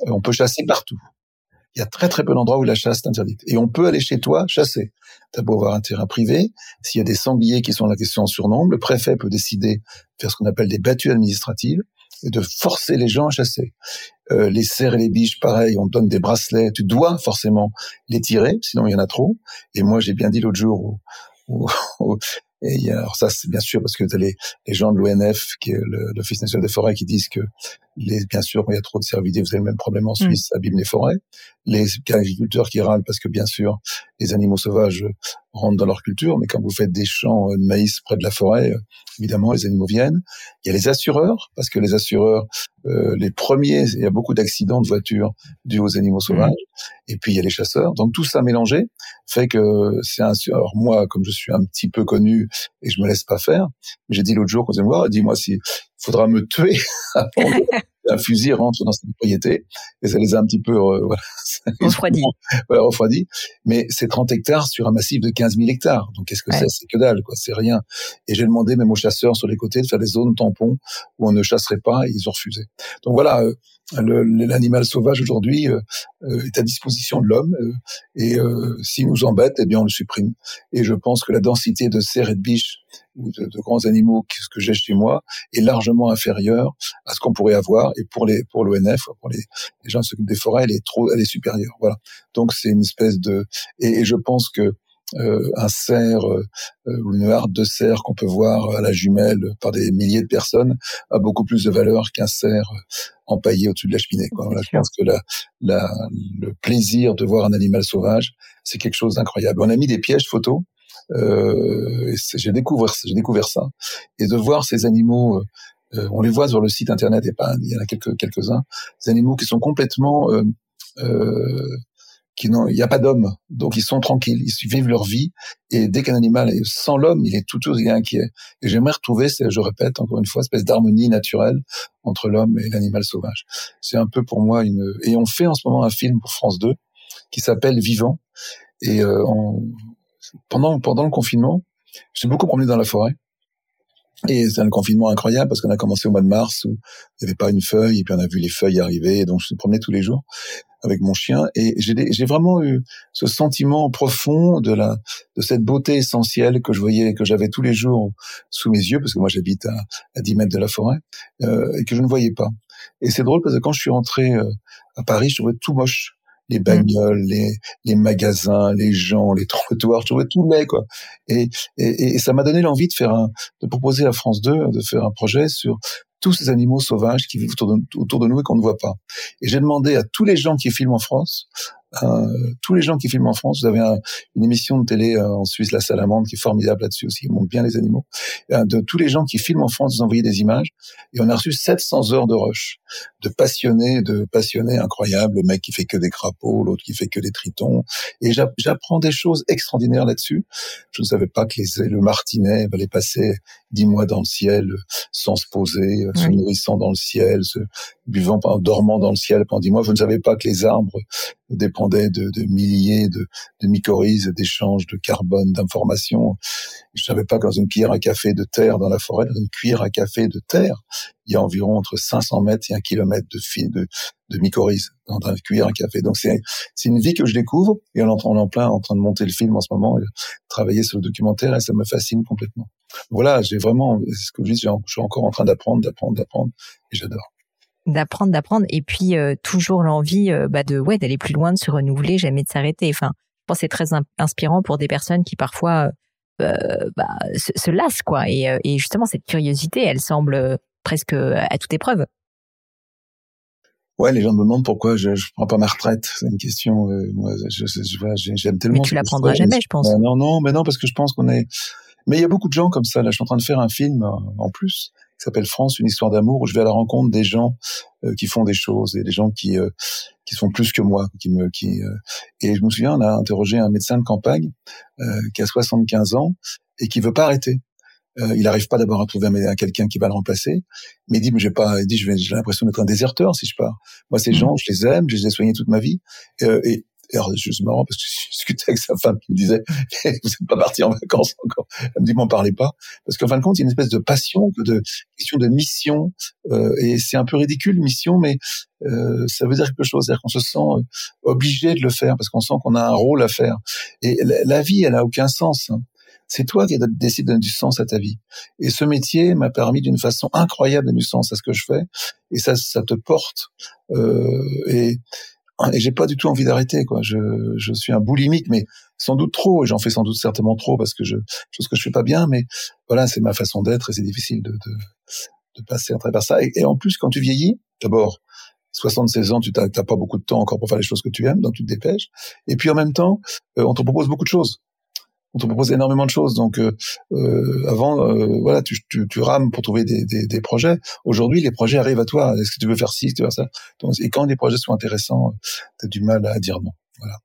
B: euh, on peut chasser partout il y a très très peu d'endroits où la chasse est interdite. Et on peut aller chez toi chasser. T'as beau avoir un terrain privé, s'il y a des sangliers qui sont la question en surnombre, le préfet peut décider de faire ce qu'on appelle des battues administratives et de forcer les gens à chasser. Euh, les cerfs et les biches, pareil, on donne des bracelets, tu dois forcément les tirer, sinon il y en a trop. Et moi j'ai bien dit l'autre jour [LAUGHS] et il y a, alors ça, c'est bien sûr parce que tu as les, les, gens de l'ONF, qui est l'Office national des forêts, qui disent que les, bien sûr, il y a trop de cervidés, vous avez le même problème en mm. Suisse, ça abîme les forêts. Les agriculteurs qui râlent parce que bien sûr, les animaux sauvages rentrent dans leur culture, mais quand vous faites des champs de maïs près de la forêt, évidemment, les animaux viennent. Il y a les assureurs, parce que les assureurs, euh, les premiers, il y a beaucoup d'accidents de voitures dus aux animaux sauvages. Et puis il y a les chasseurs. Donc tout ça mélangé fait que c'est un. Alors moi, comme je suis un petit peu connu et je me laisse pas faire, j'ai dit l'autre jour allez me voir, dis-moi si faudra me tuer [LAUGHS] [LAUGHS] un fusil rentre dans cette propriété et ça les a un petit peu euh, [LAUGHS] voilà, refroidi. Mais c'est 30 hectares sur un massif de 15 000 hectares. Donc qu'est-ce que c'est? C'est que dalle, quoi. C'est rien. Et j'ai demandé même aux chasseurs sur les côtés de faire des zones tampons où on ne chasserait pas et ils ont refusé. Donc voilà, euh, l'animal sauvage aujourd'hui euh, euh, est à disposition de l'homme euh, et s'il nous embête, eh bien on le supprime. Et je pense que la densité de cerfs et de biches ou de, grands animaux que, que j'ai chez moi est largement inférieure à ce qu'on pourrait avoir. Et pour les pour l'ONF, pour les, gens qui s'occupent des forêts, elle est trop, elle est supérieure. Voilà. Donc c'est une espèce de et, je pense que euh, un cerf euh, ou une harde de cerf qu'on peut voir à la jumelle par des milliers de personnes a beaucoup plus de valeur qu'un cerf empaillé au-dessus de la cheminée. Quoi. je pense que la, la, le plaisir de voir un animal sauvage, c'est quelque chose d'incroyable. On a mis des pièges photos. Euh, j'ai découvert, j'ai découvert ça et de voir ces animaux. Euh, on les voit sur le site internet et pas, il y en a quelques quelques uns. Ces animaux qui sont complètement euh, euh, il n'y a pas d'homme, donc ils sont tranquilles, ils vivent leur vie, et dès qu'un animal est sans l'homme, il est tout aussi inquiet. Et j'aimerais retrouver, je répète encore une fois, espèce d'harmonie naturelle entre l'homme et l'animal sauvage. C'est un peu pour moi une... Et on fait en ce moment un film pour France 2 qui s'appelle Vivant, et euh, pendant, pendant le confinement, suis beaucoup promené dans la forêt, et c'est un confinement incroyable parce qu'on a commencé au mois de mars où il n'y avait pas une feuille et puis on a vu les feuilles arriver. Donc je me promenais tous les jours avec mon chien et j'ai vraiment eu ce sentiment profond de la de cette beauté essentielle que je voyais que j'avais tous les jours sous mes yeux parce que moi j'habite à, à 10 mètres de la forêt euh, et que je ne voyais pas. Et c'est drôle parce que quand je suis rentré euh, à Paris, je trouvais tout moche les mmh. bagnoles, les, les magasins, les gens, les [LAUGHS] trottoirs, je trouvais tout laid, quoi. Et, et, et ça m'a donné l'envie de faire un, de proposer à France 2 de faire un projet sur tous ces animaux sauvages qui vivent autour de, autour de nous et qu'on ne voit pas. Et j'ai demandé à tous les gens qui filment en France euh, tous les gens qui filment en France, vous avez une émission de télé euh, en Suisse, La Salamande, qui est formidable là-dessus aussi, qui montre bien les animaux. Euh, de tous les gens qui filment en France, vous envoyez des images, et on a reçu 700 heures de rush, de passionnés, de passionnés incroyables, le mec qui fait que des crapauds, l'autre qui fait que des tritons, et j'apprends des choses extraordinaires là-dessus. Je ne savais pas que les, le martinet allait passer dix mois dans le ciel sans se poser, se nourrissant dans le ciel, se buvant, dormant dans le ciel pendant dix mois. Vous ne savez pas que les arbres dépendaient de, de milliers de, de mycorhizes, d'échanges de carbone, d'informations. Je savais pas que dans une cuillère à café de terre dans la forêt, dans une cuillère à café de terre, il y a environ entre 500 mètres et un kilomètre de fil de, de mycorhizes dans une cuillère à café. Donc c'est c'est une vie que je découvre et on est en plein en train de monter le film en ce moment, et travailler sur le documentaire et ça me fascine complètement. Voilà, j'ai vraiment, ce que je dis, je suis encore en train d'apprendre, d'apprendre, d'apprendre et j'adore
A: d'apprendre, d'apprendre, et puis euh, toujours l'envie euh, bah, de ouais d'aller plus loin, de se renouveler, jamais de s'arrêter. Enfin, je pense que c'est très inspirant pour des personnes qui parfois euh, bah, se, se, lassent quoi. Et, et, justement cette curiosité, elle semble presque à toute épreuve.
B: Ouais, les gens me demandent pourquoi je, je prends pas ma retraite. C'est une question. moi, j'aime tellement.
A: Mais tu la prendras jamais, je pense.
B: non, non, mais non, parce que je pense qu'on est. Mais il y a beaucoup de gens comme ça. Là, je suis en train de faire un film en plus qui s'appelle France, une histoire d'amour, où je vais à la rencontre des gens euh, qui font des choses et des gens qui euh, qui sont plus que moi, qui me qui euh, et je me souviens, on a interrogé un médecin de campagne qui a 75 ans et qui veut pas arrêter. il n'arrive pas d'abord à trouver un, quelqu'un qui va le remplacer, mais il dit mais j'ai pas, il dit j'ai l'impression d'être un déserteur si je pars. Moi ces mmh. gens, je les aime, je les ai soignés toute ma vie et, alors, c'est marrant parce que je discutais avec sa femme qui me disait, [LAUGHS] vous n'êtes pas parti en vacances encore. Elle me dit, m'en parlez pas. Parce qu'en fin de compte, il y a une espèce de passion, de question de mission. Euh, et c'est un peu ridicule, mission, mais euh, ça veut dire quelque chose. C'est-à-dire qu'on se sent euh, obligé de le faire parce qu'on sent qu'on a un rôle à faire. Et la, vie, elle a aucun sens. Hein. C'est toi qui décides de donner du sens à ta vie. Et ce métier m'a permis d'une façon incroyable de donner du sens à ce que je fais. Et ça, ça te porte. Euh, et et j'ai pas du tout envie d'arrêter quoi. Je, je suis un boulimique, mais sans doute trop. Et j'en fais sans doute certainement trop parce que je chose que je fais pas bien. Mais voilà, c'est ma façon d'être et c'est difficile de, de, de, passer à travers ça. Et, en plus, quand tu vieillis, d'abord, 76 ans, tu n'as pas beaucoup de temps encore pour faire les choses que tu aimes, donc tu te dépêches. Et puis en même temps, euh, on te propose beaucoup de choses on te propose énormément de choses. Donc euh, euh avant, euh, voilà, tu, tu, tu, rames pour trouver des, des, des projets. Aujourd'hui, les projets arrivent à toi. Est-ce que tu veux faire ci, tu veux faire ça? Donc, Et quand les projets sont intéressants, tu as du mal à dire non. Voilà.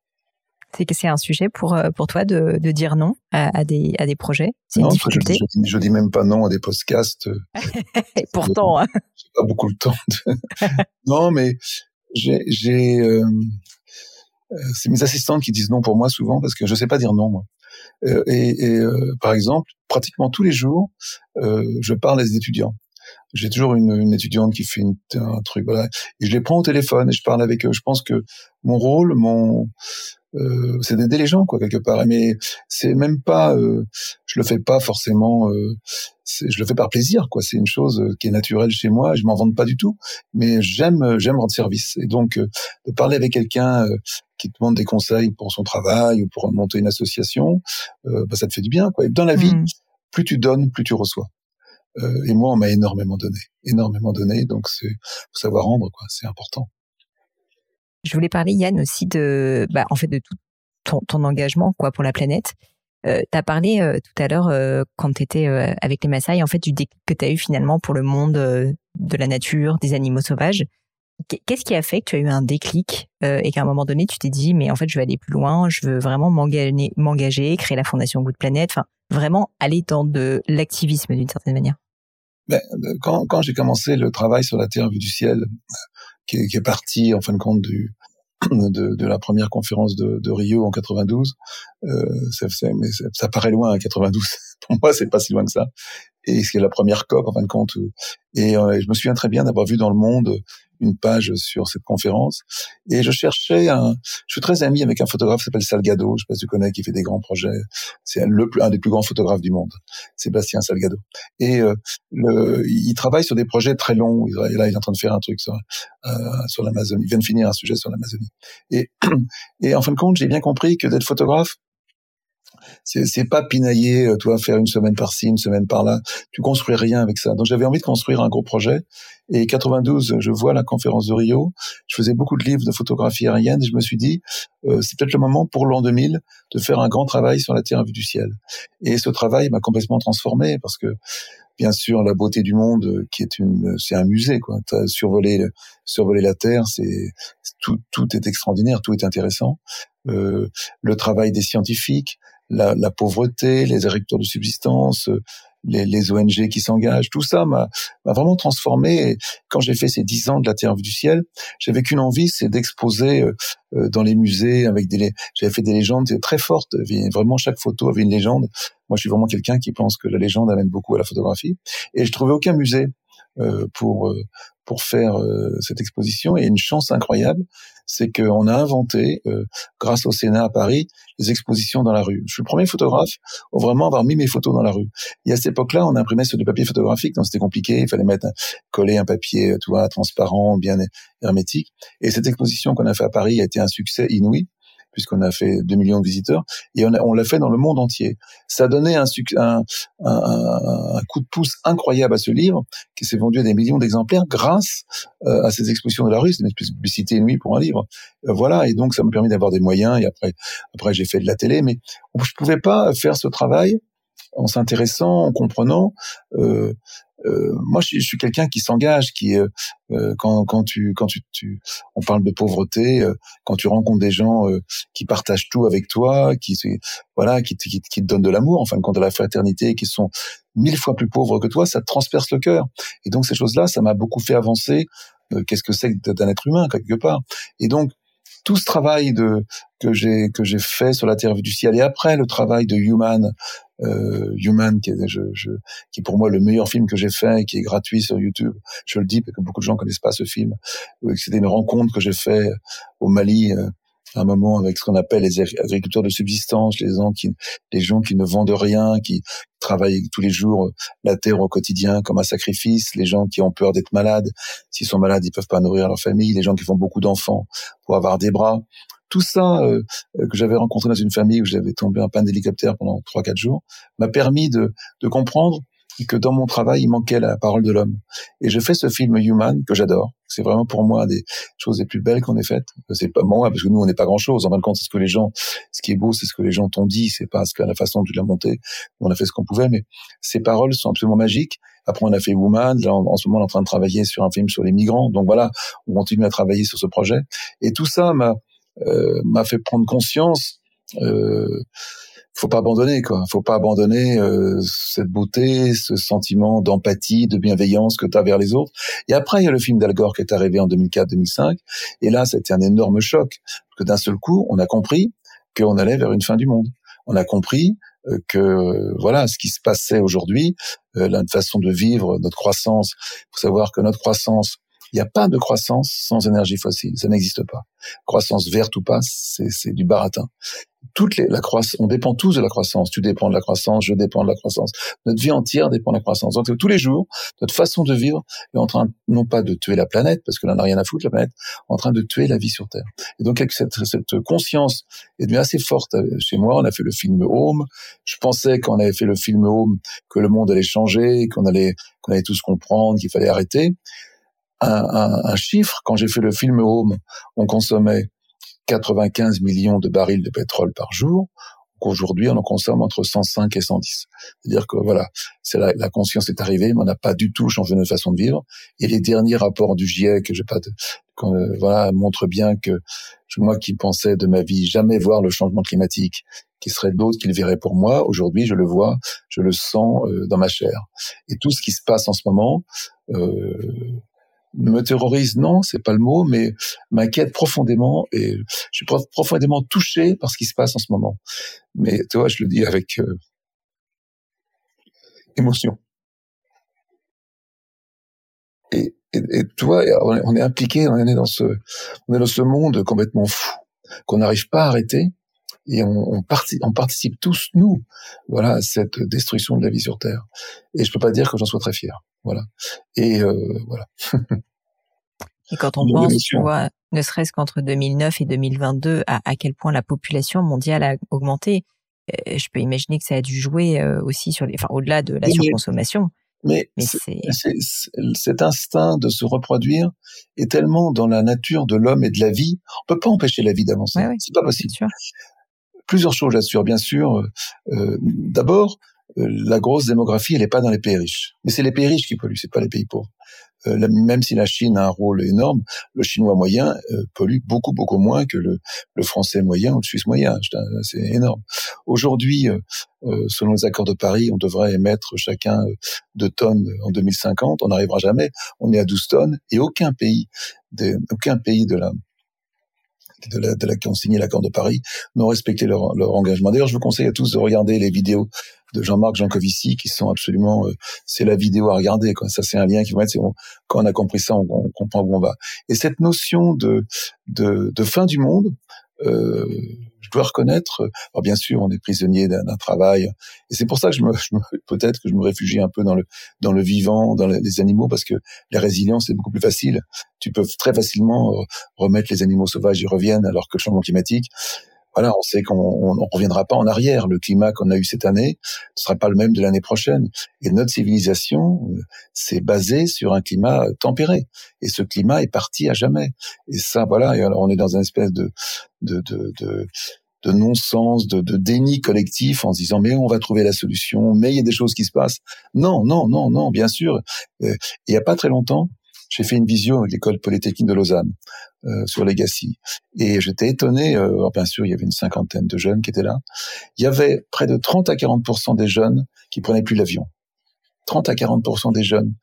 A: C'est un sujet pour pour toi de, de dire non à, à, des à des projets. C'est une difficulté.
B: Je, je, dis même pas non à des podcasts. [LAUGHS]
A: Et pourtant, hein.
B: j'ai pas beaucoup le temps. De... [LAUGHS] non, mais j'ai j'ai euh, c'est mes assistantes qui disent non pour moi souvent parce que je sais pas dire non moi. Euh, et, et euh, par exemple, pratiquement tous les jours, euh, je parle à des étudiants. J'ai toujours une, une, étudiante qui fait un truc, voilà, et je les prends au téléphone et je parle avec eux. Je pense que mon rôle, mon, euh, c'est d'aider les gens quoi quelque part mais c'est même pas euh, je le fais pas forcément euh, je le fais par plaisir quoi c'est une chose qui est naturelle chez moi je m'en vante pas du tout mais j'aime j'aime rendre service et donc de parler avec quelqu'un qui te demande des conseils pour son travail ou pour monter une association, euh, bah, ça te fait du bien. Quoi. Et dans la vie, mmh. plus tu donnes, plus tu reçois. Euh, et moi, on m'a énormément donné, énormément donné, donc c'est faut savoir rendre, quoi. C'est important.
A: Je voulais parler, Yann, aussi de, bah, en fait, de tout ton, ton engagement, quoi, pour la planète. Euh, tu as parlé euh, tout à l'heure, euh, quand tu étais euh, avec les Maasai, en fait, du déclic que tu as eu finalement pour le monde de la nature, des animaux sauvages. Qu'est-ce qui a fait que tu as eu un déclic euh, et qu'à un moment donné, tu t'es dit, mais en fait, je vais aller plus loin, je veux vraiment m'engager, créer la fondation Good Planet, enfin, vraiment aller dans de l'activisme d'une certaine manière?
B: Ben, quand, quand j'ai commencé le travail sur la Terre vue du ciel, qui, qui est parti en fin de compte du, de, de, la première conférence de, de Rio en 92. Euh, ça, mais ça, ça, paraît loin à 92. [LAUGHS] Pour moi, c'est pas si loin que ça. Et c'est la première COP en fin de compte. Et euh, je me souviens très bien d'avoir vu dans le Monde une page sur cette conférence. Et je cherchais un, je suis très ami avec un photographe qui s'appelle Salgado, je sais pas si tu connais, qui fait des grands projets. C'est le un des plus grands photographes du monde, Sébastien Salgado. Et euh, le, il travaille sur des projets très longs. Et là, il est en train de faire un truc sur, euh, sur l'Amazonie. Il vient de finir un sujet sur l'Amazonie. Et, [CLEARS THROAT] et en fin de compte, j'ai bien compris que d'être photographe, c'est pas pinailler, euh, toi, faire une semaine par-ci, une semaine par-là. Tu construis rien avec ça. Donc j'avais envie de construire un gros projet. Et 92, je vois la conférence de Rio. Je faisais beaucoup de livres de photographie aérienne et je me suis dit, euh, c'est peut-être le moment pour l'an 2000 de faire un grand travail sur la Terre vue du ciel. Et ce travail m'a complètement transformé parce que bien sûr la beauté du monde euh, qui est une c'est un musée quoi as survolé survoler la terre c'est tout tout est extraordinaire tout est intéressant euh, le travail des scientifiques la, la, pauvreté, les agriculteurs de subsistance, les, les ONG qui s'engagent, tout ça m'a vraiment transformé. Et quand j'ai fait ces dix ans de la Terre du ciel, j'avais qu'une envie, c'est d'exposer euh, euh, dans les musées avec des. J'avais fait des légendes très fortes. Vraiment, chaque photo avait une légende. Moi, je suis vraiment quelqu'un qui pense que la légende amène beaucoup à la photographie. Et je trouvais aucun musée euh, pour pour faire cette exposition. Et une chance incroyable, c'est qu'on a inventé, euh, grâce au Sénat à Paris, les expositions dans la rue. Je suis le premier photographe à vraiment avoir mis mes photos dans la rue. Et à cette époque-là, on imprimait sur du papier photographique, donc c'était compliqué. Il fallait mettre, coller un papier, euh, tu vois, transparent, bien hermétique. Et cette exposition qu'on a fait à Paris a été un succès inouï puisqu'on a fait 2 millions de visiteurs, et on, l'a fait dans le monde entier. Ça a donné un, coup de pouce incroyable à ce livre, qui s'est vendu à des millions d'exemplaires grâce euh, à ces expositions de la rue. Une publicité nuit pour un livre. Euh, voilà, et donc ça m'a permis d'avoir des moyens, et après, après j'ai fait de la télé, mais je pouvais pas faire ce travail en s'intéressant, en comprenant euh, euh, moi, je, suis quelqu'un qui s'engage, qui euh, euh, quand, quand tu quand tu, tu, on parle de pauvreté, quand tu rencontres des gens qui partagent tout avec toi, qui voilà, qui, qui, qui te donnent de l'amour, en fin de compte, de la fraternité, qui sont mille fois plus pauvres que toi, ça transperce le cœur. Et donc ces choses-là, ça m'a beaucoup fait avancer. Qu'est-ce que c'est d'un être humain quelque part Et donc tout ce travail de que j'ai que j'ai fait sur la Terre du ciel et après le travail de Human euh, Human qui est qui pour moi le meilleur film que j'ai fait et qui est gratuit sur YouTube. Je le dis parce que beaucoup de gens connaissent pas ce film. Euh, c'était une rencontre que j'ai fait au Mali euh, un moment avec ce qu'on appelle les agriculteurs de subsistance, les gens qui, les gens qui ne vendent rien, qui travaillent tous les jours la terre au quotidien comme un sacrifice, les gens qui ont peur d'être malades, s'ils sont malades, ils peuvent pas nourrir leur famille, les gens qui font beaucoup d'enfants pour avoir des bras. Tout ça euh, que j'avais rencontré dans une famille où j'avais tombé un panne d'hélicoptère pendant trois quatre jours m'a permis de, de comprendre que dans mon travail, il manquait la parole de l'homme. Et je fais ce film Human que j'adore. C'est vraiment pour moi des choses les plus belles qu'on ait faites. C'est pas moi parce que nous on n'est pas grand chose. En fin de compte, c'est ce que les gens, ce qui est beau, c'est ce que les gens t'ont dit. C'est pas ce que la façon dont tu l'as monté. On a fait ce qu'on pouvait, mais ces paroles sont absolument magiques. Après, on a fait Woman. Là, en, ce moment, on est en train de travailler sur un film sur les migrants. Donc voilà, on continue à travailler sur ce projet. Et tout ça m'a euh, m'a fait prendre conscience. Euh, faut pas abandonner quoi. Faut pas abandonner euh, cette beauté, ce sentiment d'empathie, de bienveillance que tu as vers les autres. Et après il y a le film d'Al Gore qui est arrivé en 2004-2005 et là c'était un énorme choc que d'un seul coup on a compris qu'on allait vers une fin du monde. On a compris euh, que voilà ce qui se passait aujourd'hui, euh, la façon de vivre, notre croissance. Faut savoir que notre croissance il n'y a pas de croissance sans énergie fossile, ça n'existe pas. Croissance verte ou pas, c'est du baratin. Toutes la croissance, on dépend tous de la croissance. Tu dépends de la croissance, je dépends de la croissance. Notre vie entière dépend de la croissance. Donc tous les jours, notre façon de vivre est en train non pas de tuer la planète, parce que là n'a rien à foutre la planète, en train de tuer la vie sur Terre. Et donc avec cette, cette conscience est devenue assez forte euh, chez moi. On a fait le film Home. Je pensais quand on avait fait le film Home que le monde allait changer, qu'on allait qu'on allait tous comprendre, qu'il fallait arrêter un, un, chiffre. Quand j'ai fait le film Home, on consommait 95 millions de barils de pétrole par jour. Aujourd'hui, on en consomme entre 105 et 110. C'est-à-dire que voilà, c'est la, la, conscience est arrivée, mais on n'a pas du tout changé notre façon de vivre. Et les derniers rapports du GIEC, je pas de, euh, voilà, montrent bien que moi qui pensais de ma vie jamais voir le changement climatique, qui serait d'autres qui le verraient pour moi, aujourd'hui je le vois, je le sens euh, dans ma chair. Et tout ce qui se passe en ce moment, euh, me terrorise, non, c'est pas le mot, mais m'inquiète profondément et je suis profondément touché par ce qui se passe en ce moment. Mais tu vois, je le dis avec euh, émotion. Et, tu vois, on est impliqué, on est dans ce, on monde complètement fou qu'on n'arrive pas à arrêter et on, on, on, participe tous nous, voilà, à cette destruction de la vie sur Terre. Et je peux pas dire que j'en sois très fier. Voilà. Et euh, voilà. [LAUGHS]
A: et quand on pense, tu vois, ne serait-ce qu'entre 2009 et 2022, à, à, quel point la population mondiale a augmenté, euh, je peux imaginer que ça a dû jouer euh, aussi sur les, enfin, au-delà de la surconsommation.
B: Mais, mais c'est cet instinct de se reproduire est tellement dans la nature de l'homme et de la vie. On peut pas empêcher la vie d'avancer. Ouais, c'est pas possible. Plusieurs choses là-dessus. Bien sûr, euh, d'abord, la grosse démographie, elle n'est pas dans les pays riches. Mais c'est les pays riches qui polluent, c'est pas les pays pauvres. euh, même si la Chine a un rôle énorme, le chinois moyen euh, pollue beaucoup beaucoup moins que le, le français moyen ou le suisse moyen. C'est énorme. Aujourd'hui, selon les accords de Paris, on devrait émettre chacun deux tonnes en 2050. On n'arrivera jamais. On est à 12 tonnes et aucun pays, de, aucun pays de la de la, de la, qui ont signé l'accord de Paris n'ont respecté leur, engagement. D'ailleurs, je vous conseille à tous de regarder les vidéos de Jean-Marc Jancovici qui sont absolument, euh, c'est la vidéo à regarder. Quoi. Ça, c'est un lien qui va mettre. quand on a compris ça, on, on, comprend où on va. Et cette notion de de, de fin du monde, euh, je dois reconnaître, alors bien sûr, on est prisonnier d'un travail, et c'est pour ça que je me, me peut-être que je me réfugie un peu dans le dans le vivant, dans les animaux, parce que la résilience c'est beaucoup plus facile. Tu peux très facilement euh, remettre les animaux sauvages, ils reviennent, alors que le changement climatique, voilà, on sait qu'on ne reviendra pas en arrière. Le climat qu'on a eu cette année ne sera pas le même de l'année prochaine. Et notre civilisation, euh, c'est basé sur un climat tempéré. Et ce climat est parti à jamais. Et ça, voilà. Alors, on est dans une espèce de de de, de de non-sens, de, de, déni collectif en se disant mais on va trouver la solution, mais il y a des choses qui se passent. Non, non, non, non, bien sûr. Euh, il n'y a pas très longtemps, j'ai fait une vision avec l'école polytechnique de Lausanne euh, sur Legacy. Et j'étais étonné, euh, bien sûr, il y avait une cinquantaine de jeunes qui étaient là. Il y avait près de 30 à 40% des jeunes qui prenaient plus l'avion. 30 à 40% des jeunes.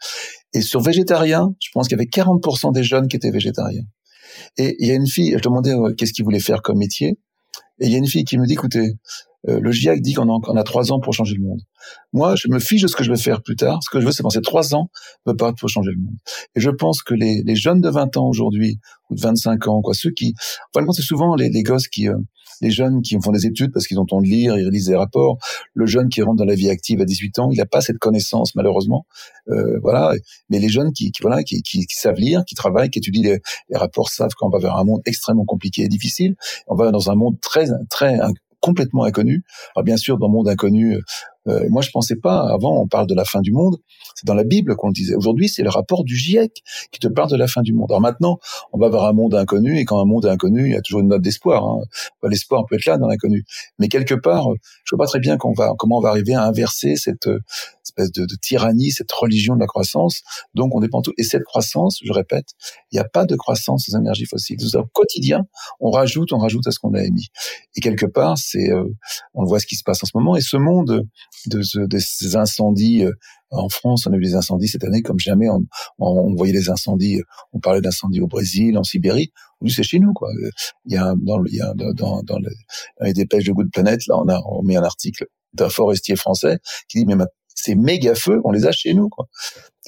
B: Et sur végétarien, je pense qu'il y avait 40% des jeunes qui étaient végétariens. Et il y a une fille, je demandais euh, qu'est-ce qu'il voulait faire comme métier. Et il y a une fille qui me dit, écoutez, euh, le GIEC dit qu'on a, a trois ans pour changer le monde. Moi, je me fiche de ce que je vais faire plus tard. Ce que je veux, c'est penser trois ans me battre pour changer le monde. Et je pense que les, les jeunes de 20 ans aujourd'hui, ou de 25 ans, quoi, ceux qui, enfin, c'est souvent les, les gosses qui, euh, les jeunes qui font des études parce qu'ils ont envie de lire, ils lisent des rapports. Le jeune qui rentre dans la vie active à 18 ans, il n'a pas cette connaissance malheureusement. Euh, voilà. Mais les jeunes qui, qui voilà, qui, qui, qui, savent lire, qui travaillent, qui étudient les, les rapports, savent qu'on va vers un monde extrêmement compliqué et difficile. On va dans un monde très très complètement inconnu. Alors bien sûr, dans le monde inconnu, euh, moi je pensais pas. Avant, on parle de la fin du monde. C'est dans la Bible qu'on le disait. Aujourd'hui, c'est le rapport du GIEC qui te parle de la fin du monde. Alors maintenant, on va vers un monde inconnu, et quand un monde est inconnu, il y a toujours une note d'espoir. Hein. L'espoir peut être là dans l'inconnu, mais quelque part, je vois pas très bien qu'on va, comment on va arriver à inverser cette euh, espèce de, de, tyrannie, cette religion de la croissance. Donc on dépend tout. Et cette croissance, je répète, il n'y a pas de croissance des énergies fossiles. Au quotidien, on rajoute, on rajoute à ce qu'on a émis. Et quelque part, c'est, euh, on voit ce qui se passe en ce moment. Et ce monde de, de ces incendies euh, en France, on a eu des incendies cette année comme jamais. On, on, voyait des incendies. On parlait d'incendies au Brésil, en Sibérie. Aujourd'hui, c'est chez nous, quoi. Il y a dans, il y a dans, dans, les dépêches de Good Planet, là, on a on met un article d'un forestier français qui dit mais ces méga feux, on les a chez nous.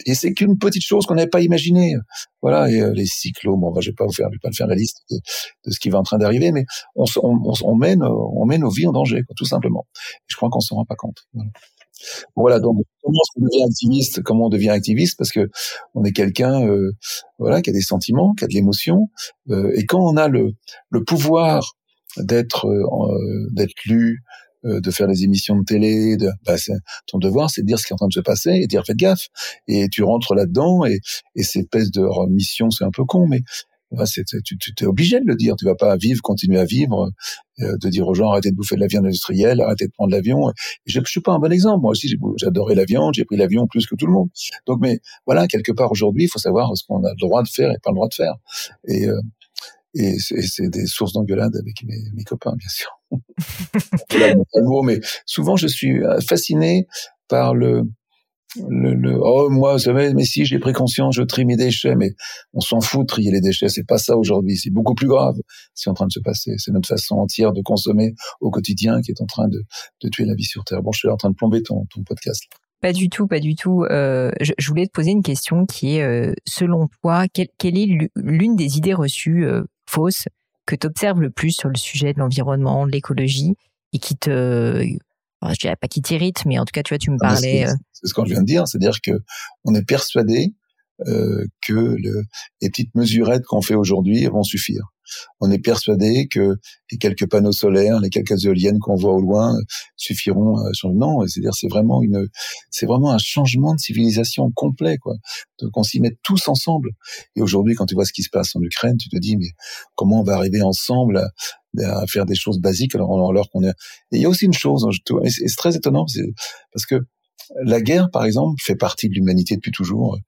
B: Et c'est qu'une petite chose qu'on n'avait pas imaginée. Voilà, et euh, les cyclones, bon, je vais pas vous faire, la liste de, ce qui va en train d'arriver, mais on, on, met nos, on met nos vies en danger, tout simplement. je crois qu'on s'en rend pas compte. Voilà. donc comment on devient activiste Comment on devient activiste? Parce que on est quelqu'un, euh, voilà, qui a des sentiments, qui a de l'émotion, euh, et quand on a le, pouvoir d'être euh, d'être lu, euh, de faire des émissions de télé, de, bah, ton devoir, c'est de dire ce qui est en train de se passer et dire faites gaffe. Et tu rentres là-dedans et, et cette espèce de mission, c'est un peu con, mais bah, c'est, tu, tu es obligé de le dire. Tu vas pas vivre, continuer à vivre, euh, de dire aux gens arrêtez de bouffer de la viande industrielle, arrêtez de prendre l'avion. Je, je suis pas un bon exemple. Moi aussi, j'adorais la viande, j'ai pris l'avion plus que tout le monde. Donc, mais voilà, quelque part aujourd'hui, il faut savoir ce qu'on a le droit de faire et pas le droit de faire. Et euh, et c'est des sources d'engueulade avec mes, mes, copains, bien sûr. [LAUGHS] mais souvent, je suis euh, fasciné par le, le, le oh moi, vous savez, mais si j'ai pris conscience, je trie mes déchets, mais on s'en fout de trier les déchets. C'est pas ça aujourd'hui. C'est beaucoup plus grave. C'est en train de se passer. C'est notre façon entière de consommer au quotidien qui est en train de, de tuer la vie sur Terre. Bon, je suis en train de plomber ton, ton podcast.
A: Pas du tout, pas du tout. Euh, je, je, voulais te poser une question qui est, euh, selon toi, quelle, quelle est l'une des idées reçues euh, fausses que tu observes le plus sur le sujet de l'environnement, de l'écologie, et qui te, je dirais pas qui t'irrite, mais en tout cas, tu vois, tu me ah, parlais.
B: C'est ce que je viens de dire, c'est-à-dire que on est persuadé euh, que le, les petites mesurettes qu'on fait aujourd'hui vont suffire. On est persuadé que les quelques panneaux solaires, les quelques éoliennes qu'on voit au loin suffiront. À non, c'est-à-dire c'est vraiment une, c'est vraiment un changement de civilisation complet, quoi. Donc on s'y met tous ensemble. Et aujourd'hui, quand tu vois ce qui se passe en Ukraine, tu te dis mais comment on va arriver ensemble à, faire des choses basiques alors, alors qu'on est. Et il y a aussi une chose, c'est très étonnant, parce que la guerre, par exemple, fait partie de l'humanité depuis toujours.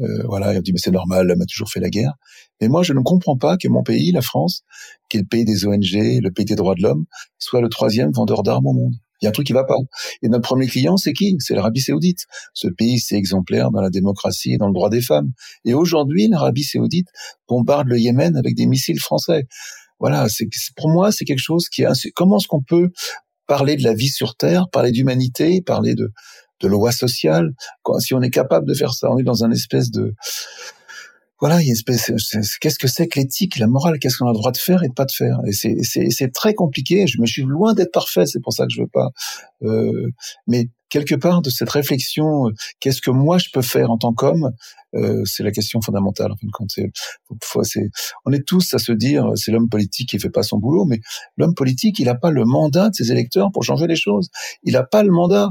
B: Euh, voilà, on dit mais c'est normal, l'homme a toujours fait la guerre. Mais moi, je ne comprends pas que mon pays, la France, qui est le pays des ONG, le pays des droits de l'homme, soit le troisième vendeur d'armes au monde. Il y a un truc qui va pas. Et notre premier client, c'est qui? C'est l'Arabie Saoudite. Ce pays, c'est exemplaire dans la démocratie et dans le droit des femmes. Et aujourd'hui, l'Arabie Saoudite bombarde le Yémen avec des missiles français. Voilà, c'est pour moi, c'est quelque chose qui est. Comment est-ce qu'on peut parler de la vie sur Terre, parler d'humanité, parler de de loi sociale. Si on est capable de faire ça, on est dans un espèce de voilà, il y a une espèce. Qu'est-ce que c'est que l'éthique, la morale Qu'est-ce qu'on a le droit de faire et de pas de faire? Et c'est très compliqué. Je me suis loin d'être parfait. C'est pour ça que je veux pas. Euh, mais quelque part de cette réflexion, euh, qu'est-ce que moi je peux faire en tant qu'homme euh, C'est la question fondamentale. En fin de compte, c'est, on est tous à se dire, c'est l'homme politique qui fait pas son boulot, mais l'homme politique, il n'a pas le mandat de ses électeurs pour changer les choses. Il n'a pas le mandat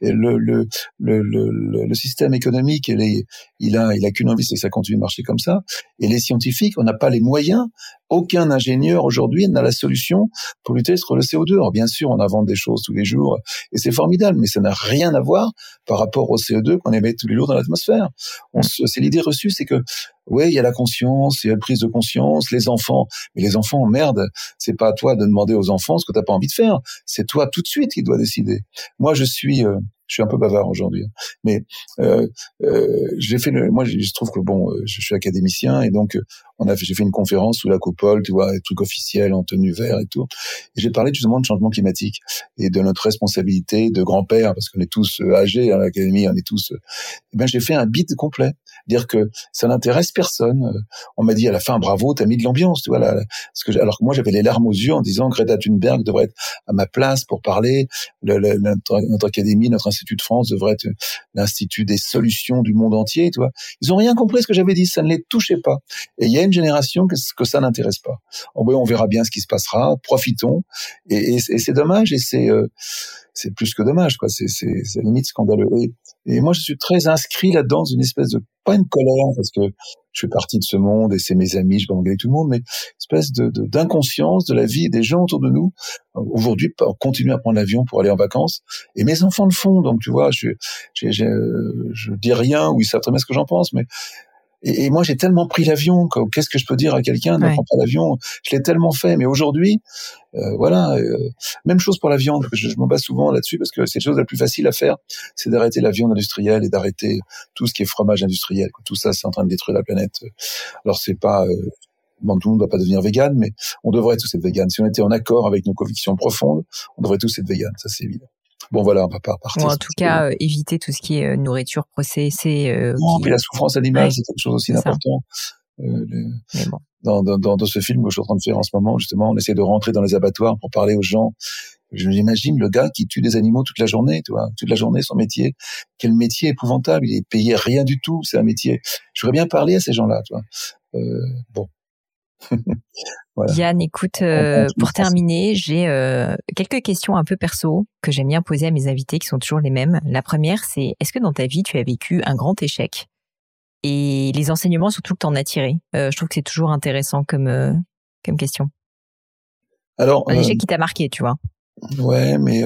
B: le, le, le, le, système économique, il, est, il a, il a qu'une envie, c'est que ça continue de marcher comme ça. Et les scientifiques, on n'a pas les moyens. Aucun ingénieur aujourd'hui n'a la solution pour lutter contre le CO2. Alors bien sûr, on invente des choses tous les jours et c'est formidable, mais ça n'a rien à voir par rapport au CO2 qu'on émet tous les jours dans l'atmosphère. C'est l'idée reçue, c'est que oui, il y a la conscience, il y a la prise de conscience, les enfants. Mais les enfants, merde, c'est pas à toi de demander aux enfants ce que t'as pas envie de faire. C'est toi tout de suite qui dois décider. Moi, je suis, euh, je suis un peu bavard aujourd'hui, hein. mais euh, euh, j'ai fait. Le, moi, je trouve que bon, euh, je suis académicien et donc euh, on a j'ai fait une conférence sous la coupole, tu vois, des trucs officiels en tenue vert et tout. Et j'ai parlé justement de changement climatique et de notre responsabilité de grand-père, parce qu'on est tous euh, âgés à l'académie, on est tous. eh ben, j'ai fait un beat complet, dire que ça n'intéresse personne. On m'a dit à la fin, bravo, t'as mis de l'ambiance, tu vois. Là, alors que moi, j'avais les larmes aux yeux en disant Greta Thunberg devrait être à ma place pour parler. Le, notre, académie, notre Institut de France devrait être l'institut des solutions du monde entier, tu vois. Ils ont rien compris ce que j'avais dit, ça ne les touchait pas. Et il y a une génération que, que ça n'intéresse pas. Oh, on verra bien ce qui se passera, profitons. Et, et, c'est dommage, et c'est euh, c'est plus que dommage, quoi. C'est c'est limite scandaleux. Et, et, moi, je suis très inscrit là-dedans, une espèce de pas une colère parce que je fais partie de ce monde et c'est mes amis, je vais engueuler tout le monde, mais une espèce de d'inconscience de, la vie des gens autour de nous. Aujourd'hui, continuer à prendre l'avion pour aller en vacances, et mes enfants le font, donc tu vois, je je, je, je dis rien ou ils savent très bien ce que j'en pense, mais et, moi, j'ai tellement pris l'avion. Qu'est-ce que je peux dire à quelqu'un ne prend pas l'avion? Je l'ai tellement fait. Mais aujourd'hui, euh, voilà, euh, même chose pour la viande. Je, je m'en bats souvent là-dessus parce que c'est la chose la plus facile à faire, c'est d'arrêter la viande industrielle et d'arrêter tout ce qui est fromage industriel. Tout ça, c'est en train de détruire la planète. Alors, c'est pas euh, Bon, tout le monde ne doit pas devenir vegan, mais on devrait tous être vegan. Si on était en accord avec nos convictions profondes, on devrait tous être vegan, ça c'est évident. Bon voilà, on va pas partir.
A: en tout cas, euh, éviter tout ce qui est euh, nourriture processée.
B: Euh, non, puis la souffrance animale, c'est quelque chose aussi d'important. Euh, bon. dans, dans, dans, ce film que je suis en train de faire en ce moment, justement, on essaie de rentrer dans les abattoirs pour parler aux gens. Je m'imagine le gars qui tue des animaux toute la journée, tu vois, toute la journée, son métier. Quel métier épouvantable, il est payé rien du tout, c'est un métier. Je voudrais bien parler à ces gens-là, tu vois. Euh,
A: Yann, écoute, euh, pour terminer, j'ai euh, quelques questions un peu perso que j'aime bien poser à mes invités qui sont toujours les mêmes. La première, c'est est-ce que dans ta vie, tu as vécu un grand échec? Et les enseignements surtout que tu en as tiré. Euh, je trouve que c'est toujours intéressant comme, comme question.
B: Alors,
A: un échec qui t'a marqué, tu vois.
B: Ouais, mais...